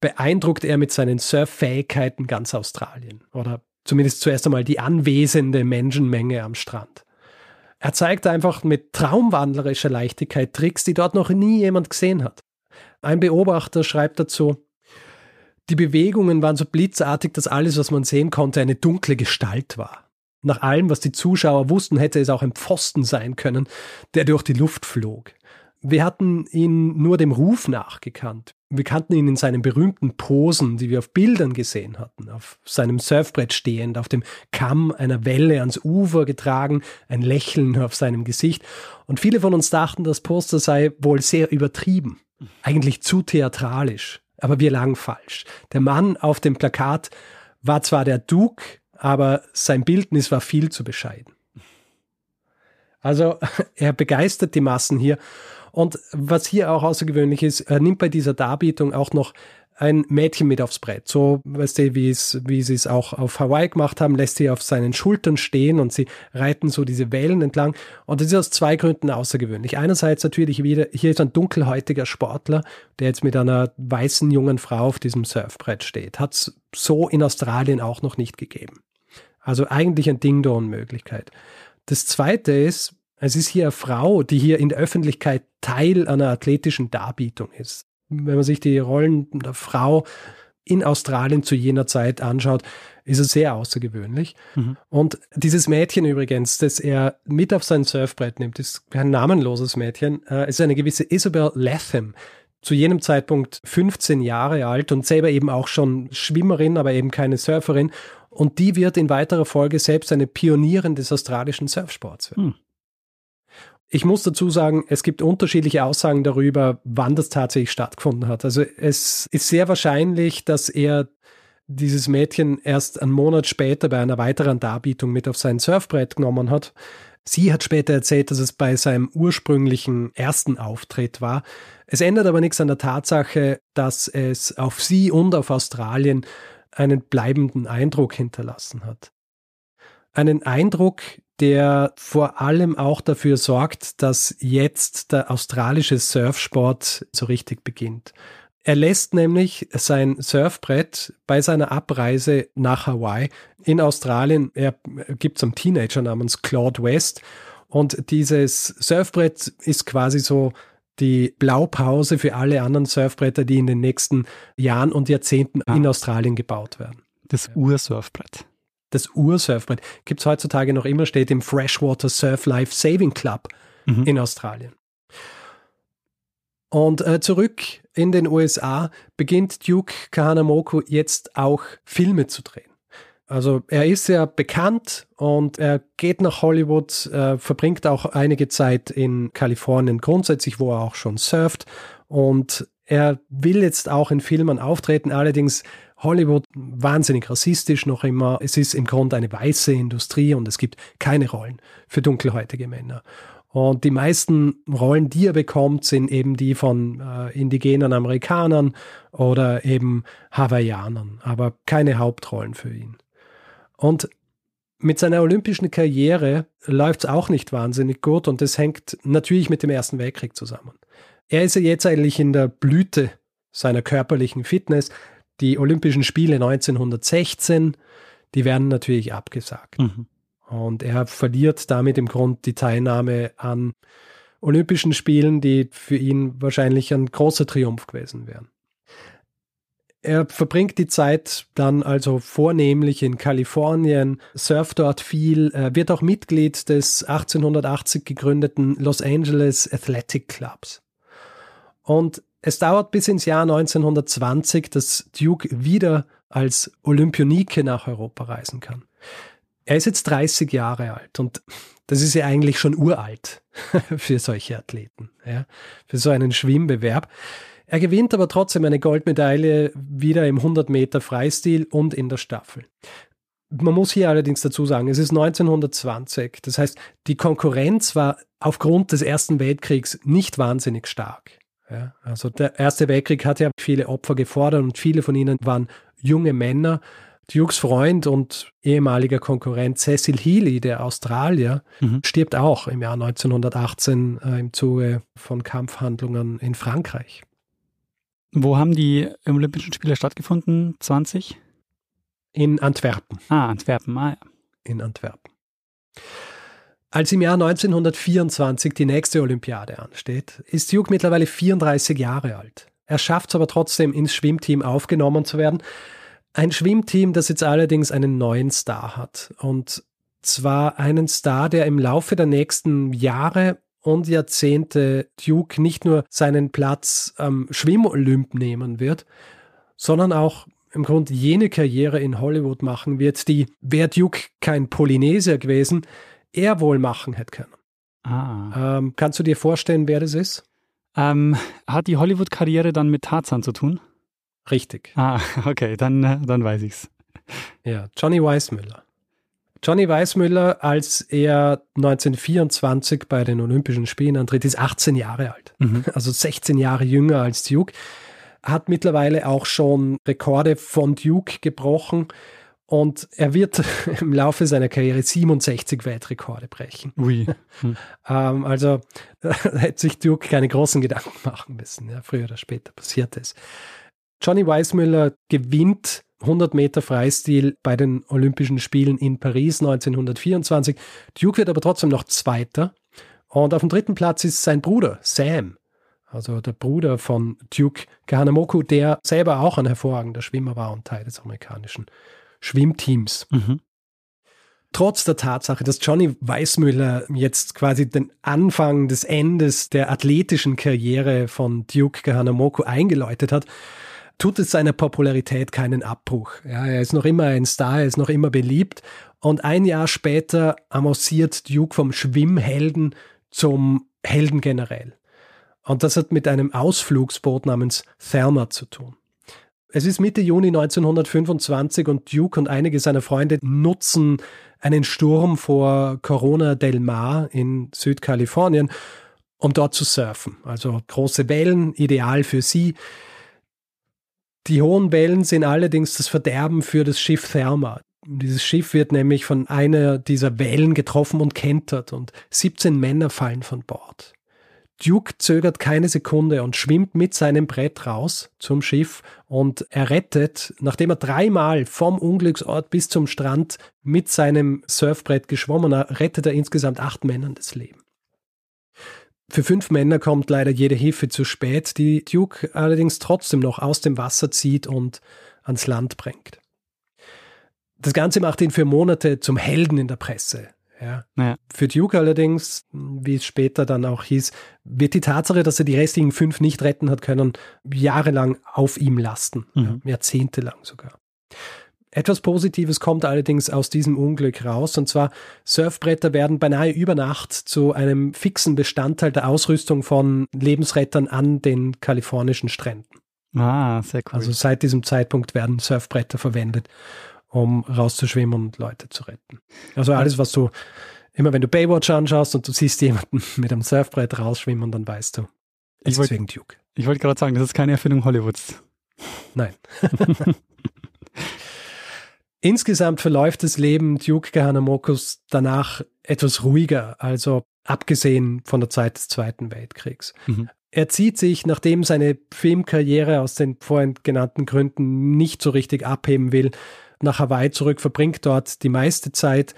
beeindruckt er mit seinen Surffähigkeiten ganz Australien. Oder zumindest zuerst einmal die anwesende Menschenmenge am Strand. Er zeigt einfach mit traumwandlerischer Leichtigkeit Tricks, die dort noch nie jemand gesehen hat. Ein Beobachter schreibt dazu, die Bewegungen waren so blitzartig, dass alles, was man sehen konnte, eine dunkle Gestalt war. Nach allem, was die Zuschauer wussten, hätte es auch ein Pfosten sein können, der durch die Luft flog. Wir hatten ihn nur dem Ruf nachgekannt. Wir kannten ihn in seinen berühmten Posen, die wir auf Bildern gesehen hatten, auf seinem Surfbrett stehend, auf dem Kamm einer Welle ans Ufer getragen, ein Lächeln auf seinem Gesicht. Und viele von uns dachten, das Poster sei wohl sehr übertrieben, eigentlich zu theatralisch. Aber wir lagen falsch. Der Mann auf dem Plakat war zwar der Duke, aber sein Bildnis war viel zu bescheiden. Also <laughs> er begeistert die Massen hier. Und was hier auch außergewöhnlich ist, er nimmt bei dieser Darbietung auch noch ein Mädchen mit aufs Brett. So, weißt du, wie es, wie sie es auch auf Hawaii gemacht haben, lässt sie auf seinen Schultern stehen und sie reiten so diese Wellen entlang. Und das ist aus zwei Gründen außergewöhnlich. Einerseits natürlich wieder, hier ist ein dunkelhäutiger Sportler, der jetzt mit einer weißen jungen Frau auf diesem Surfbrett steht. Hat es so in Australien auch noch nicht gegeben. Also eigentlich ein Ding-Dong-Möglichkeit. Das zweite ist, es ist hier eine Frau, die hier in der Öffentlichkeit Teil einer athletischen Darbietung ist wenn man sich die Rollen der Frau in Australien zu jener Zeit anschaut, ist es sehr außergewöhnlich. Mhm. Und dieses Mädchen übrigens, das er mit auf sein Surfbrett nimmt, ist ein namenloses Mädchen, äh, ist eine gewisse Isabel Latham. Zu jenem Zeitpunkt 15 Jahre alt und selber eben auch schon Schwimmerin, aber eben keine Surferin. Und die wird in weiterer Folge selbst eine Pionierin des australischen Surfsports werden. Mhm. Ich muss dazu sagen, es gibt unterschiedliche Aussagen darüber, wann das tatsächlich stattgefunden hat. Also es ist sehr wahrscheinlich, dass er dieses Mädchen erst einen Monat später bei einer weiteren Darbietung mit auf sein Surfbrett genommen hat. Sie hat später erzählt, dass es bei seinem ursprünglichen ersten Auftritt war. Es ändert aber nichts an der Tatsache, dass es auf sie und auf Australien einen bleibenden Eindruck hinterlassen hat. Einen Eindruck, der vor allem auch dafür sorgt, dass jetzt der australische Surfsport so richtig beginnt. Er lässt nämlich sein Surfbrett bei seiner Abreise nach Hawaii in Australien, er gibt es einen Teenager namens Claude West und dieses Surfbrett ist quasi so die Blaupause für alle anderen Surfbretter, die in den nächsten Jahren und Jahrzehnten ah. in Australien gebaut werden. Das Ursurfbrett das Ursurfbrett, gibt es heutzutage noch immer, steht im Freshwater Surf Life Saving Club mhm. in Australien. Und äh, zurück in den USA beginnt Duke Kahanamoku jetzt auch Filme zu drehen. Also er ist ja bekannt und er geht nach Hollywood, äh, verbringt auch einige Zeit in Kalifornien grundsätzlich, wo er auch schon surft. Und er will jetzt auch in Filmen auftreten, allerdings Hollywood wahnsinnig rassistisch noch immer. Es ist im Grunde eine weiße Industrie und es gibt keine Rollen für dunkelhäutige Männer. Und die meisten Rollen, die er bekommt, sind eben die von äh, indigenen Amerikanern oder eben Hawaiianern, aber keine Hauptrollen für ihn. Und mit seiner olympischen Karriere läuft es auch nicht wahnsinnig gut und das hängt natürlich mit dem Ersten Weltkrieg zusammen. Er ist ja jetzt eigentlich in der Blüte seiner körperlichen Fitness. Die Olympischen Spiele 1916, die werden natürlich abgesagt. Mhm. Und er verliert damit im Grund die Teilnahme an Olympischen Spielen, die für ihn wahrscheinlich ein großer Triumph gewesen wären. Er verbringt die Zeit dann also vornehmlich in Kalifornien, surft dort viel, wird auch Mitglied des 1880 gegründeten Los Angeles Athletic Clubs. Und es dauert bis ins Jahr 1920, dass Duke wieder als Olympionike nach Europa reisen kann. Er ist jetzt 30 Jahre alt und das ist ja eigentlich schon uralt <laughs> für solche Athleten, ja, für so einen Schwimmbewerb. Er gewinnt aber trotzdem eine Goldmedaille wieder im 100 Meter Freistil und in der Staffel. Man muss hier allerdings dazu sagen, es ist 1920. Das heißt, die Konkurrenz war aufgrund des Ersten Weltkriegs nicht wahnsinnig stark. Ja, also der Erste Weltkrieg hat ja viele Opfer gefordert und viele von ihnen waren junge Männer. Dukes Freund und ehemaliger Konkurrent Cecil Healy, der Australier, mhm. stirbt auch im Jahr 1918 äh, im Zuge von Kampfhandlungen in Frankreich. Wo haben die Olympischen Spiele stattgefunden? 20? In Antwerpen. Ah, Antwerpen, ah ja. In Antwerpen. Als im Jahr 1924 die nächste Olympiade ansteht, ist Duke mittlerweile 34 Jahre alt. Er schafft es aber trotzdem, ins Schwimmteam aufgenommen zu werden. Ein Schwimmteam, das jetzt allerdings einen neuen Star hat. Und zwar einen Star, der im Laufe der nächsten Jahre und Jahrzehnte Duke nicht nur seinen Platz am Schwimmolymp nehmen wird, sondern auch im Grunde jene Karriere in Hollywood machen wird, die, wäre Duke kein Polynesier gewesen, er wohl machen hätte können. Ah. Ähm, kannst du dir vorstellen, wer das ist? Ähm, hat die Hollywood-Karriere dann mit Tarzan zu tun? Richtig. Ah, <laughs> okay, dann, äh, dann weiß ich's. Ja, Johnny Weissmuller. Johnny Weissmüller, als er 1924 bei den Olympischen Spielen antritt, ist 18 Jahre alt. Mhm. <laughs> Also 16 Jahre jünger als Duke. Hat mittlerweile auch schon Rekorde von Duke gebrochen. Und er wird <laughs> im Laufe seiner Karriere 67 Weltrekorde brechen. Ui. <laughs> Hm. ähm, also <laughs> da hätte sich Duke keine großen Gedanken machen müssen. Ja, früher oder später passiert es. Johnny Weissmüller gewinnt 100 Meter Freistil bei den Olympischen Spielen in Paris 1924. Duke wird aber trotzdem noch Zweiter. Und auf dem dritten Platz ist sein Bruder Sam, also der Bruder von Duke Kahanamoku, der selber auch ein hervorragender Schwimmer war und Teil des amerikanischen Schwimmteams. Mhm. Trotz der Tatsache, dass Johnny Weissmüller jetzt quasi den Anfang des Endes der athletischen Karriere von Duke Kahanamoku eingeläutet hat, tut es seiner Popularität keinen Abbruch. Ja, er ist noch immer ein Star, er ist noch immer beliebt. Und ein Jahr später avanciert Duke vom Schwimmhelden zum Helden generell. Und das hat mit einem Ausflugsboot namens Thelma zu tun. Es ist Mitte Juni 1925 und Duke und einige seiner Freunde nutzen einen Sturm vor Corona del Mar in Südkalifornien, um dort zu surfen. Also große Wellen, ideal für sie. Die hohen Wellen sind allerdings das Verderben für das Schiff Therma. Dieses Schiff wird nämlich von einer dieser Wellen getroffen und kentert und 17 Männer fallen von Bord. Duke zögert keine Sekunde und schwimmt mit seinem Brett raus zum Schiff und er rettet, nachdem er dreimal vom Unglücksort bis zum Strand mit seinem Surfbrett geschwommen hat, rettet er insgesamt acht Männern das Leben. Für fünf Männer kommt leider jede Hilfe zu spät, die Duke allerdings trotzdem noch aus dem Wasser zieht und ans Land bringt. Das Ganze macht ihn für Monate zum Helden in der Presse. Ja. Naja. Für Duke allerdings, wie es später dann auch hieß, wird die Tatsache, dass er die restlichen fünf nicht retten hat können, jahrelang auf ihm lasten. Mhm. Ja, jahrzehntelang sogar. Etwas Positives kommt allerdings aus diesem Unglück raus, und zwar Surfbretter werden beinahe über Nacht zu einem fixen Bestandteil der Ausrüstung von Lebensrettern an den kalifornischen Stränden. Ah, sehr cool. Also seit diesem Zeitpunkt werden Surfbretter verwendet, um rauszuschwimmen und Leute zu retten. Also alles, was du, immer wenn du Baywatch anschaust und du siehst jemanden <laughs> mit einem Surfbrett rausschwimmen, dann weißt du, es ich ist wegen Duke. Ich wollte gerade sagen, das ist keine Erfindung Hollywoods. Nein. <laughs> <laughs> Insgesamt verläuft das Leben Duke Kahanamokus danach etwas ruhiger, also abgesehen von der Zeit des Zweiten Weltkriegs. Mhm. Er zieht sich, nachdem seine Filmkarriere aus den vorhin genannten Gründen nicht so richtig abheben will, nach Hawaii zurück, verbringt dort die meiste Zeit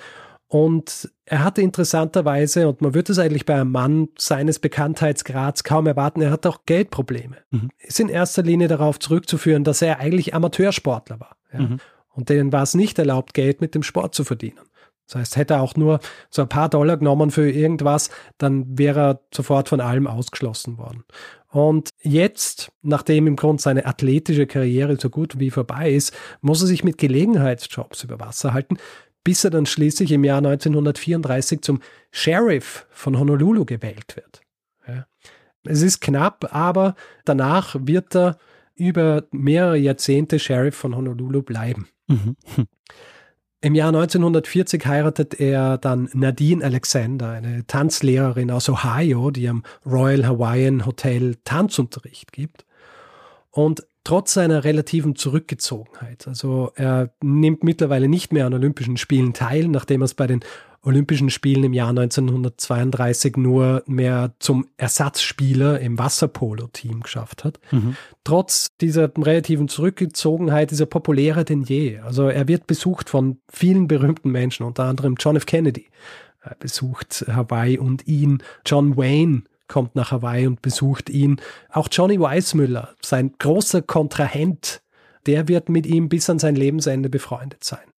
und er hatte interessanterweise, und man würde es eigentlich bei einem Mann seines Bekanntheitsgrads kaum erwarten, er hat auch Geldprobleme. Mhm. Ist in erster Linie darauf zurückzuführen, dass er eigentlich Amateursportler war. Ja. Mhm. Und denen war es nicht erlaubt, Geld mit dem Sport zu verdienen. Das heißt, hätte er auch nur so ein paar Dollar genommen für irgendwas, dann wäre er sofort von allem ausgeschlossen worden. Und jetzt, nachdem im Grunde seine athletische Karriere so gut wie vorbei ist, muss er sich mit Gelegenheitsjobs über Wasser halten, bis er dann schließlich im Jahr 1934 zum Sheriff von Honolulu gewählt wird. Ja. Es ist knapp, aber danach wird er über mehrere Jahrzehnte Sheriff von Honolulu bleiben. Mhm. Im Jahr 1940 heiratet er dann Nadine Alexander, eine Tanzlehrerin aus Ohio, die am Royal Hawaiian Hotel Tanzunterricht gibt. Und trotz seiner relativen Zurückgezogenheit, also er nimmt mittlerweile nicht mehr an Olympischen Spielen teil, nachdem er es bei den Olympischen Spielen im Jahr 1932 nur mehr zum Ersatzspieler im Wasserpolo-Team geschafft hat. Mhm. Trotz dieser relativen Zurückgezogenheit ist er populärer denn je. Also er wird besucht von vielen berühmten Menschen, unter anderem John F. Kennedy. Er besucht Hawaii und ihn. John Wayne kommt nach Hawaii und besucht ihn. Auch Johnny Weissmüller, sein großer Kontrahent, der wird mit ihm bis an sein Lebensende befreundet sein.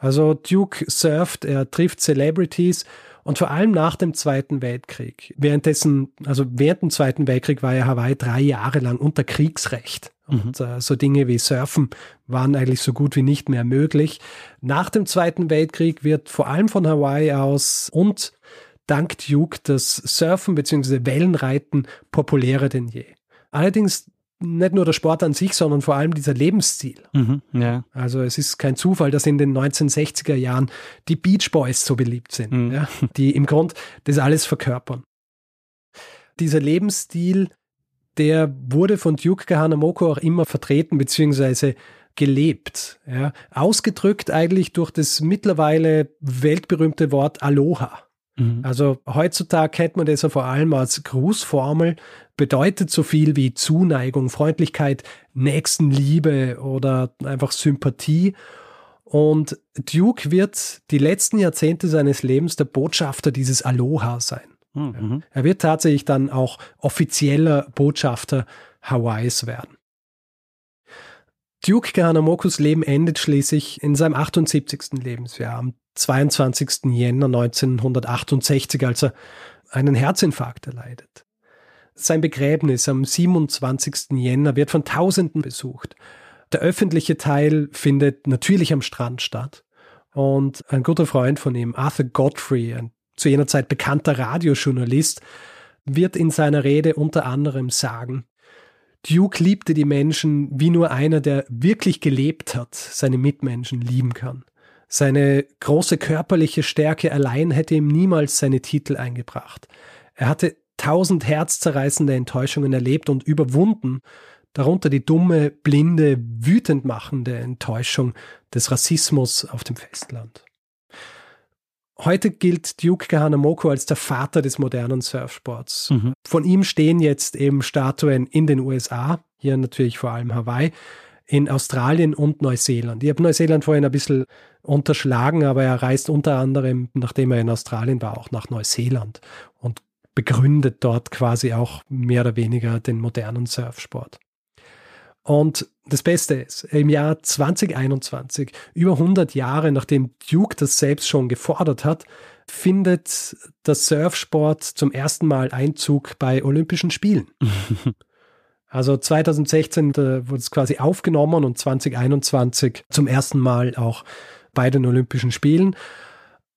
Also Duke surft, er trifft Celebrities und vor allem nach dem Zweiten Weltkrieg. Währenddessen, also während dem Zweiten Weltkrieg war ja Hawaii drei Jahre lang unter Kriegsrecht. Und mhm. äh, so Dinge wie Surfen waren eigentlich so gut wie nicht mehr möglich. Nach dem Zweiten Weltkrieg wird vor allem von Hawaii aus und dank Duke das Surfen bzw. Wellenreiten populärer denn je. Allerdings nicht nur der Sport an sich, sondern vor allem dieser Lebensstil. Mhm, ja. Also es ist kein Zufall, dass in den 1960er Jahren die Beach Boys so beliebt sind, Mhm. ja, die im Grund das alles verkörpern. Dieser Lebensstil, der wurde von Duke Kahanamoko auch immer vertreten bzw. gelebt. Ja. Ausgedrückt eigentlich durch das mittlerweile weltberühmte Wort Aloha. Mhm. Also heutzutage kennt man das ja vor allem als Grußformel, bedeutet so viel wie Zuneigung, Freundlichkeit, Nächstenliebe oder einfach Sympathie. Und Duke wird die letzten Jahrzehnte seines Lebens der Botschafter dieses Aloha sein. Mhm. Er wird tatsächlich dann auch offizieller Botschafter Hawaiis werden. Duke Kahanamokus Leben endet schließlich in seinem 78. Lebensjahr, am 22. Jänner 1968, als er einen Herzinfarkt erleidet. Sein Begräbnis am 27. Jänner wird von Tausenden besucht. Der öffentliche Teil findet natürlich am Strand statt. Und ein guter Freund von ihm, Arthur Godfrey, ein zu jener Zeit bekannter Radiojournalist, wird in seiner Rede unter anderem sagen, Duke liebte die Menschen wie nur einer, der wirklich gelebt hat, seine Mitmenschen lieben kann. Seine große körperliche Stärke allein hätte ihm niemals seine Titel eingebracht. Er hatte tausend herzzerreißende Enttäuschungen erlebt und überwunden, darunter die dumme, blinde, wütend machende Enttäuschung des Rassismus auf dem Festland. Heute gilt Duke Kahanamoko als der Vater des modernen Surfsports. Mhm. Von ihm stehen jetzt eben Statuen in den USA, hier natürlich vor allem Hawaii, in Australien und Neuseeland. Ich habe Neuseeland vorhin ein bisschen unterschlagen, aber er reist unter anderem, nachdem er in Australien war, auch nach Neuseeland und begründet dort quasi auch mehr oder weniger den modernen Surfsport. Und das Beste ist, im Jahr 2021, über 100 Jahre nachdem Duke das selbst schon gefordert hat, findet der Surfsport zum ersten Mal Einzug bei Olympischen Spielen. <laughs> Also 2016 äh, wurde es quasi aufgenommen und 2021 zum ersten Mal auch bei den Olympischen Spielen.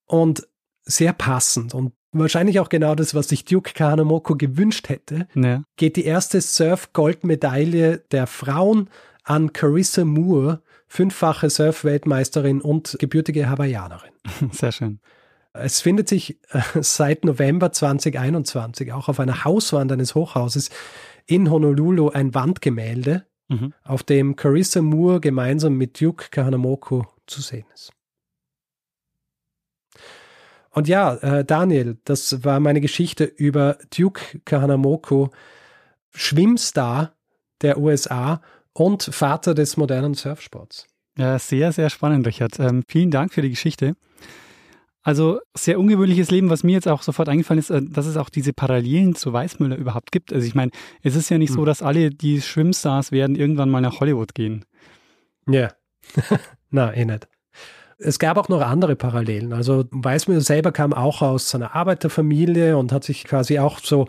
Und sehr passend und wahrscheinlich auch genau das, was sich Duke Kahanamoko gewünscht hätte, Ja. geht die erste Surf-Goldmedaille der Frauen an Carissa Moore, fünffache Surf-Weltmeisterin und gebürtige Hawaiianerin. <laughs> Sehr schön. Es findet sich äh, seit November 2021 auch auf einer Hauswand eines Hochhauses in Honolulu ein Wandgemälde, Mhm. auf dem Carissa Moore gemeinsam mit Duke Kahanamoko zu sehen ist. Und ja, äh, Daniel, das war meine Geschichte über Duke Kahanamoko, Schwimmstar der USA und Vater des modernen Surfsports. Ja, sehr, sehr spannend, Richard. Ähm, vielen Dank für die Geschichte. Also sehr ungewöhnliches Leben, was mir jetzt auch sofort eingefallen ist, äh, dass es auch diese Parallelen zu Weißmüller überhaupt gibt. Also ich meine, es ist ja nicht so, Hm. dass alle, die Schwimmstars werden, irgendwann mal nach Hollywood gehen. Ja, <laughs> na, eh nicht. Es gab auch noch andere Parallelen. Also Weißmüller selber kam auch aus einer Arbeiterfamilie und hat sich quasi auch so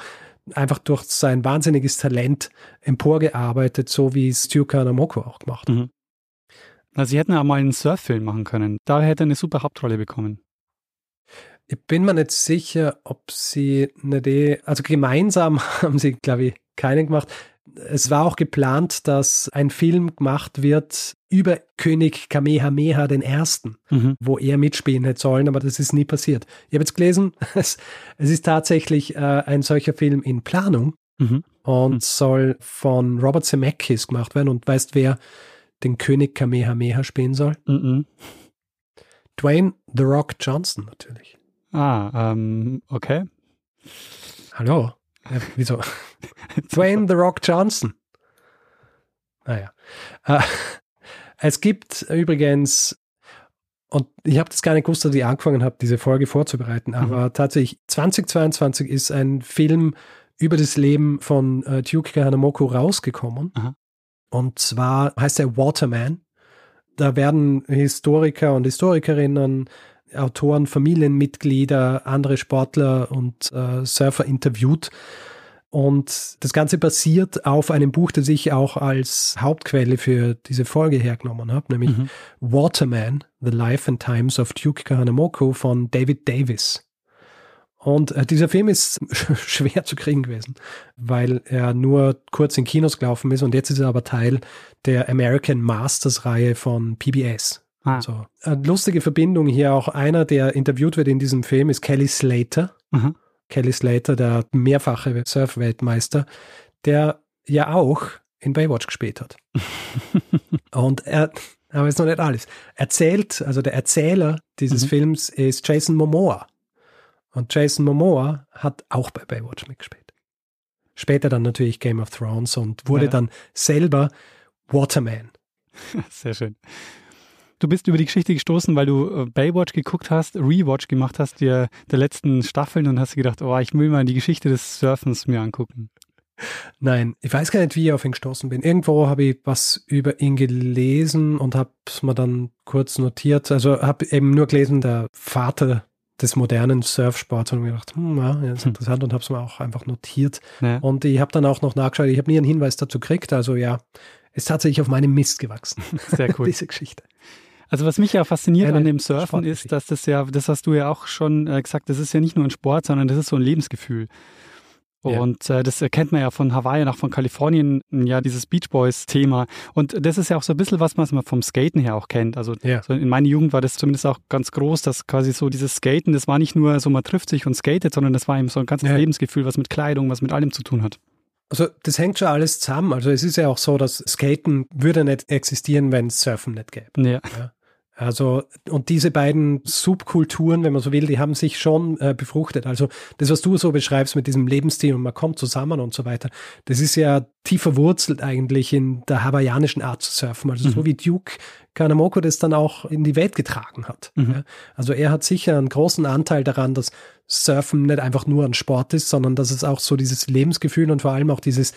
einfach durch sein wahnsinniges Talent emporgearbeitet, so wie es Kanamoko auch gemacht hat. Mhm. Also sie hätten ja mal einen Surffilm machen können. Da hätte er eine super Hauptrolle bekommen. Ich bin mir nicht sicher, ob sie eine Idee, also gemeinsam <laughs> haben sie, glaube ich, keinen gemacht. Es war auch geplant, dass ein Film gemacht wird über König Kamehameha I., Mhm. wo er mitspielen hätte sollen, aber das ist nie passiert. Ich habe jetzt gelesen, <laughs> es, es ist tatsächlich äh, ein solcher Film in Planung Mhm. und Hm. soll von Robert Zemeckis gemacht werden. Und weißt wer den König Kamehameha spielen soll? Mhm. Dwayne The Rock Johnson natürlich. Ah, ähm, okay. Hallo? Ja, wieso? Dwayne The Rock Johnson. Naja. Äh, es gibt übrigens, und ich habe das gar nicht gewusst, dass ich angefangen habe, diese Folge vorzubereiten, aber tatsächlich 2022 ist ein Film über das Leben von äh, Duke Kahanamoko rausgekommen. Aha. Und zwar heißt er Waterman. Da werden Historiker und Historikerinnen, Autoren, Familienmitglieder, andere Sportler und äh, Surfer interviewt. Und das Ganze basiert auf einem Buch, das ich auch als Hauptquelle für diese Folge hergenommen habe, nämlich Mhm. Waterman, The Life and Times of Duke Kahanamoko von David Davis. Und äh, dieser Film ist <laughs> schwer zu kriegen gewesen, weil er nur kurz in Kinos gelaufen ist und jetzt ist er aber Teil der American Masters Reihe von PBS. Ah. Also, eine lustige Verbindung hier auch einer, der interviewt wird in diesem Film, ist Kelly Slater. Mhm. Kelly Slater, der mehrfache Surf-Weltmeister, der ja auch in Baywatch gespielt hat. <laughs> und er, aber ist noch nicht alles. Erzählt, also der Erzähler dieses mhm. Films ist Jason Momoa. Und Jason Momoa hat auch bei Baywatch mitgespielt. Später dann natürlich Game of Thrones und wurde ja. dann selber Waterman. <laughs> Sehr schön. Du bist über die Geschichte gestoßen, weil du äh, Baywatch geguckt hast, Rewatch gemacht hast, dir der letzten Staffeln und hast gedacht, oh, ich will mal die Geschichte des Surfens mir angucken. Nein, ich weiß gar nicht, wie ich auf ihn gestoßen bin. Irgendwo habe ich was über ihn gelesen und habe es mir dann kurz notiert. Also habe eben nur gelesen, der Vater des modernen Surfsports und mir gedacht, hm, ja, das ist hm. interessant und habe es mir auch einfach notiert. Ja. Und ich habe dann auch noch nachgeschaut, ich habe nie einen Hinweis dazu gekriegt. Also ja, ist tatsächlich auf meinem Mist gewachsen. Sehr cool. <laughs> Diese Geschichte. Also was mich ja fasziniert Eine an dem Surfen ist, dass das ja, das hast du ja auch schon äh, gesagt, das ist ja nicht nur ein Sport, sondern das ist so ein Lebensgefühl. Und äh, das erkennt man ja von Hawaii und auch von Kalifornien, ja, dieses Beach Boys-Thema. Und das ist ja auch so ein bisschen was, was man vom Skaten her auch kennt. Also ja. so in meiner Jugend war das zumindest auch ganz groß, dass quasi so dieses Skaten, das war nicht nur so, man trifft sich und skatet, sondern das war eben so ein ganzes ja. Lebensgefühl, was mit Kleidung, was mit allem zu tun hat. Also das hängt schon alles zusammen. Also es ist ja auch so, dass Skaten würde nicht existieren, wenn es Surfen nicht gäbe. Ja. ja. Also, und diese beiden Subkulturen, wenn man so will, die haben sich schon äh, befruchtet. Also, das, was du so beschreibst mit diesem Lebensstil und man kommt zusammen und so weiter, das ist ja tief verwurzelt eigentlich in der hawaiianischen Art zu surfen. Also, mhm. so wie Duke Kanamoko das dann auch in die Welt getragen hat. Mhm. Ja. Also, er hat sicher einen großen Anteil daran, dass Surfen nicht einfach nur ein Sport ist, sondern dass es auch so dieses Lebensgefühl und vor allem auch dieses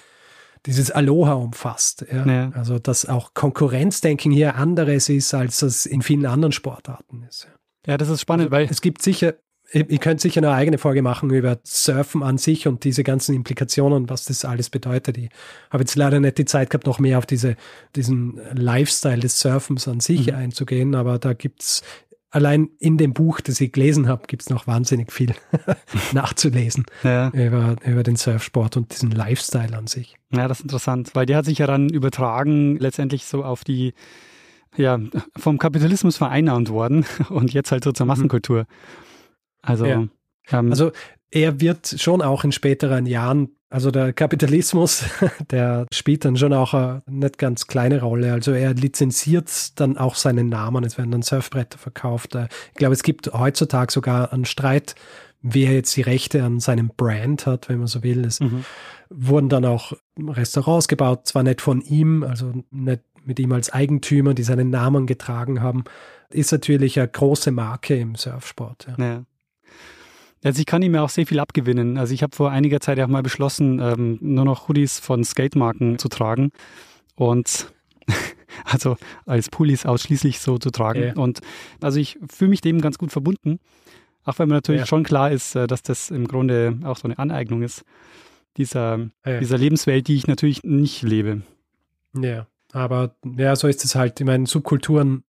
dieses Aloha umfasst. Ja? ja. Also dass auch Konkurrenzdenken hier anderes ist, als es in vielen anderen Sportarten ist. Ja, das ist spannend, also, weil es gibt sicher, ihr könnt sicher eine eigene Folge machen über Surfen an sich und diese ganzen Implikationen, was das alles bedeutet. Ich habe jetzt leider nicht die Zeit gehabt, noch mehr auf diese, diesen Lifestyle des Surfens an sich mhm. einzugehen, aber da gibt es allein in dem Buch, das ich gelesen habe, gibt es noch wahnsinnig viel <laughs> nachzulesen ja. über, über den Surfsport und diesen Lifestyle an sich. Ja, das ist interessant, weil der hat sich ja dann übertragen, letztendlich so auf die, ja, vom Kapitalismus vereinnahmt worden <laughs> und jetzt halt so zur mhm. Massenkultur. Also, ja. ähm, also er wird schon auch in späteren Jahren also der Kapitalismus, <laughs> der spielt dann schon auch eine nicht ganz kleine Rolle. Also er lizenziert dann auch seinen Namen. Es werden dann Surfbretter verkauft. Äh, ich glaube, es gibt heutzutage sogar einen Streit, wer jetzt die Rechte an seinem Brand hat, wenn man so will. Es mhm. wurden dann auch Restaurants gebaut, zwar nicht von ihm, also nicht mit ihm als Eigentümer, die seinen Namen getragen haben. Ist natürlich eine große Marke im Surfsport. Ja. ja. Also ich kann ihm ja auch sehr viel abgewinnen. Also ich habe vor einiger Zeit ja auch mal beschlossen, ähm, nur noch Hoodies von Skatemarken zu tragen und <laughs> also als Pullis ausschließlich so zu tragen. Ja. Und also ich fühle mich dem ganz gut verbunden, auch wenn mir natürlich ja. schon klar ist, äh, dass das im Grunde auch so eine Aneignung ist dieser, ja. dieser Lebenswelt, die ich natürlich nicht lebe. Ja, aber ja, so ist es halt. Ich meine, Subkulturen,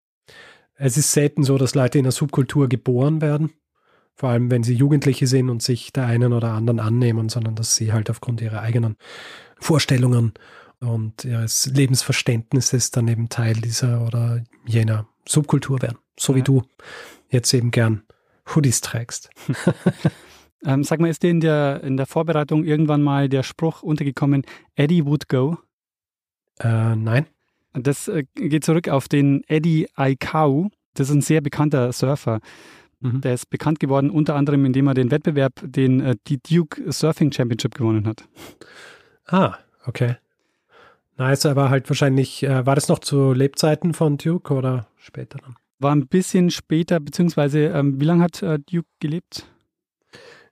es ist selten so, dass Leute in einer Subkultur geboren werden vor allem wenn sie Jugendliche sind und sich der einen oder anderen annehmen, sondern dass sie halt aufgrund ihrer eigenen Vorstellungen und ihres Lebensverständnisses dann eben Teil dieser oder jener Subkultur werden. So ja. wie du jetzt eben gern Hoodies trägst. <laughs> ähm, sag mal, ist dir in der, in der Vorbereitung irgendwann mal der Spruch untergekommen, Eddie would go? Äh, nein. Das äh, geht zurück auf den Eddie Aikau. Das ist ein sehr bekannter Surfer. Mhm. Der ist bekannt geworden, unter anderem, indem er den Wettbewerb, den äh, die Duke Surfing Championship gewonnen hat. Ah, okay. Nice, aber halt wahrscheinlich, äh, war das noch zu Lebzeiten von Duke oder später dann? War ein bisschen später, beziehungsweise, ähm, wie lange hat äh, Duke gelebt?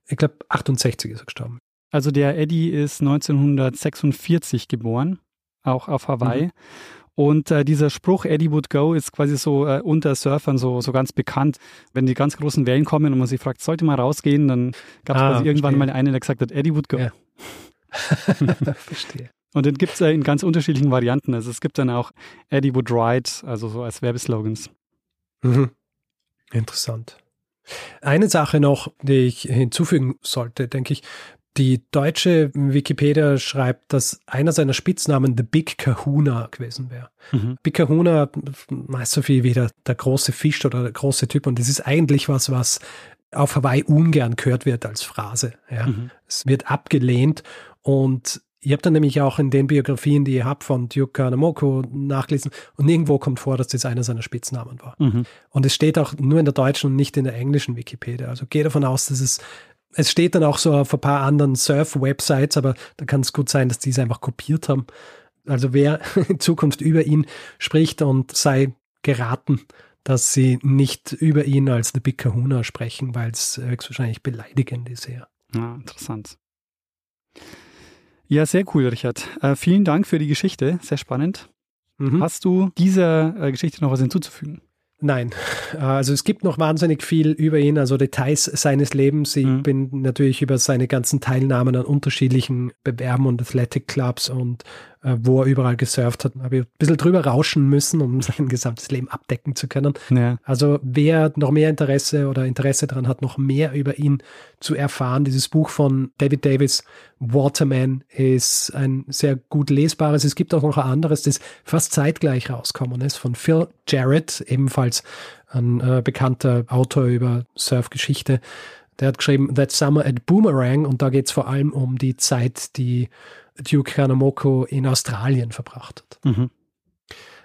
Ich glaube, 68 ist er gestorben. Also der Eddie ist 1946 geboren, auch auf Hawaii. Mhm. Und äh, dieser Spruch Eddie would go ist quasi so äh, unter Surfern so, so ganz bekannt. Wenn die ganz großen Wellen kommen und man sich fragt, sollte mal rausgehen, dann gab es ah, quasi irgendwann mal einen, der gesagt hat, Eddie would go. Ja. <laughs> verstehe. Und den gibt es äh, in ganz unterschiedlichen Varianten. Also es gibt dann auch Eddie would ride, also so als Werbeslogans. Mhm. Interessant. Eine Sache noch, die ich hinzufügen sollte, denke ich. Die deutsche Wikipedia schreibt, dass einer seiner Spitznamen The Big Kahuna gewesen wäre. Mhm. Big Kahuna meist so viel wie der, der große Fisch oder der große Typ. Und das ist eigentlich was, was auf Hawaii ungern gehört wird als Phrase. Ja. Mhm. Es wird abgelehnt und ich habe dann nämlich auch in den Biografien, die ich habe von Duke Kanamoko nachgelesen und nirgendwo kommt vor, dass das einer seiner Spitznamen war. Mhm. Und es steht auch nur in der deutschen und nicht in der englischen Wikipedia. Also gehe davon aus, dass es es steht dann auch so auf ein paar anderen Surf-Websites, aber da kann es gut sein, dass diese einfach kopiert haben. Also wer <laughs> in Zukunft über ihn spricht und sei geraten, dass sie nicht über ihn als The Big Kahuna sprechen, weil es höchstwahrscheinlich beleidigend ist. Ja, ja interessant. Ja, sehr cool, Richard. Äh, vielen Dank für die Geschichte, sehr spannend. Mhm. Hast du dieser äh, Geschichte noch was hinzuzufügen? Nein, also es gibt noch wahnsinnig viel über ihn, also Details seines Lebens. Ich mhm. bin natürlich über seine ganzen Teilnahmen an unterschiedlichen Bewerben und Athletic Clubs und wo er überall gesurft hat, habe ich ein bisschen drüber rauschen müssen, um <laughs> sein gesamtes Leben abdecken zu können. Ja. Also wer noch mehr Interesse oder Interesse daran hat, noch mehr über ihn zu erfahren, dieses Buch von David Davis, Waterman, ist ein sehr gut lesbares. Es gibt auch noch ein anderes, das fast zeitgleich rauskommen ist, von Phil Jarrett, ebenfalls ein äh, bekannter Autor über Surfgeschichte. Der hat geschrieben That Summer at Boomerang und da geht es vor allem um die Zeit, die Duke Kanamoko in Australien verbracht hat. Mhm.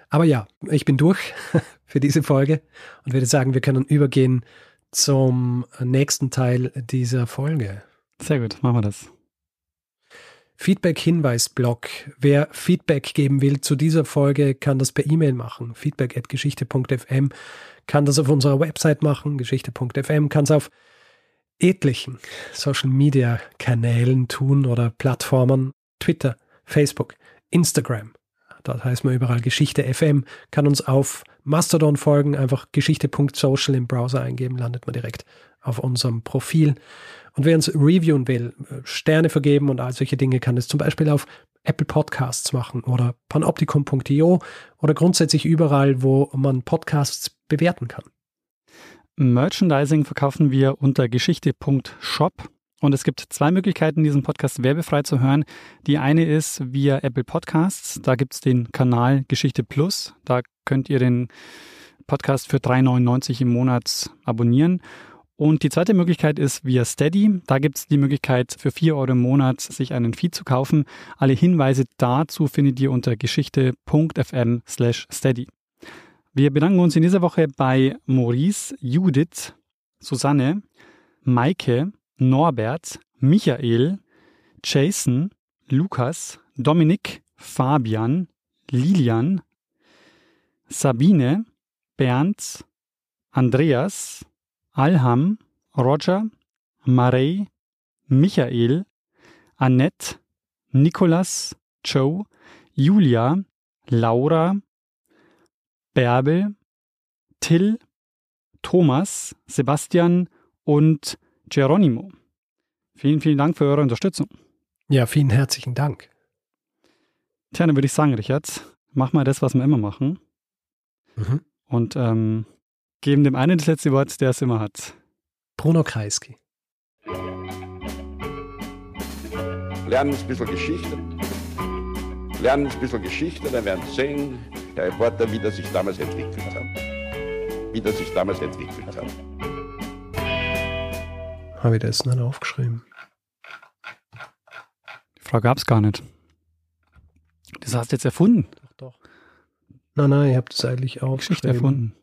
Aber ja, ich bin durch <laughs> für diese Folge und würde sagen, wir können übergehen zum nächsten Teil dieser Folge. Sehr gut, machen wir das. Feedback-Hinweis-Blog. Wer Feedback geben will zu dieser Folge, kann das per E-Mail machen. Feedback.geschichte.fm kann das auf unserer Website machen, geschichte.fm, kann es auf etlichen Social-Media-Kanälen tun oder Plattformen. Twitter, Facebook, Instagram. Dort heißt man überall Geschichte FM, kann uns auf Mastodon folgen, einfach geschichte.social im Browser eingeben, landet man direkt auf unserem Profil. Und wer uns reviewen will, Sterne vergeben und all solche Dinge, kann es zum Beispiel auf Apple Podcasts machen oder panoptikum.io oder grundsätzlich überall, wo man Podcasts bewerten kann. Merchandising verkaufen wir unter geschichte.shop und es gibt zwei Möglichkeiten, diesen Podcast werbefrei zu hören. Die eine ist via Apple Podcasts. Da gibt es den Kanal Geschichte Plus. Da könnt ihr den Podcast für 3,99 im Monat abonnieren. Und die zweite Möglichkeit ist via Steady. Da gibt es die Möglichkeit, für 4 Euro im Monat sich einen Feed zu kaufen. Alle Hinweise dazu findet ihr unter geschichte.fm slash steady. Wir bedanken uns in dieser Woche bei Maurice, Judith, Susanne, Maike, Norbert, Michael, Jason, Lukas, Dominik, Fabian, Lilian, Sabine, Bernd, Andreas, Alham, Roger, Marey, Michael, Annette, Nikolas, Joe, Julia, Laura, Bärbel, Till, Thomas, Sebastian und Geronimo. Vielen, vielen Dank für eure Unterstützung. Ja, vielen herzlichen Dank. Tja, dann würde ich sagen, Richard, mach mal das, was wir immer machen. Mhm. Und ähm, geben dem einen das letzte Wort, der es immer hat. Bruno Kreisky. Lernen ein bisschen Geschichte. Lernen ein bisschen Geschichte, dann werden Sie sehen, der Reporter, wie das sich damals entwickelt hat. Wie das sich damals entwickelt hat. Habe ich das nicht aufgeschrieben? Die Frage gab es gar nicht. Das hast du jetzt erfunden. Doch, doch. Nein, nein, ich habe das eigentlich auch Geschichte erfunden.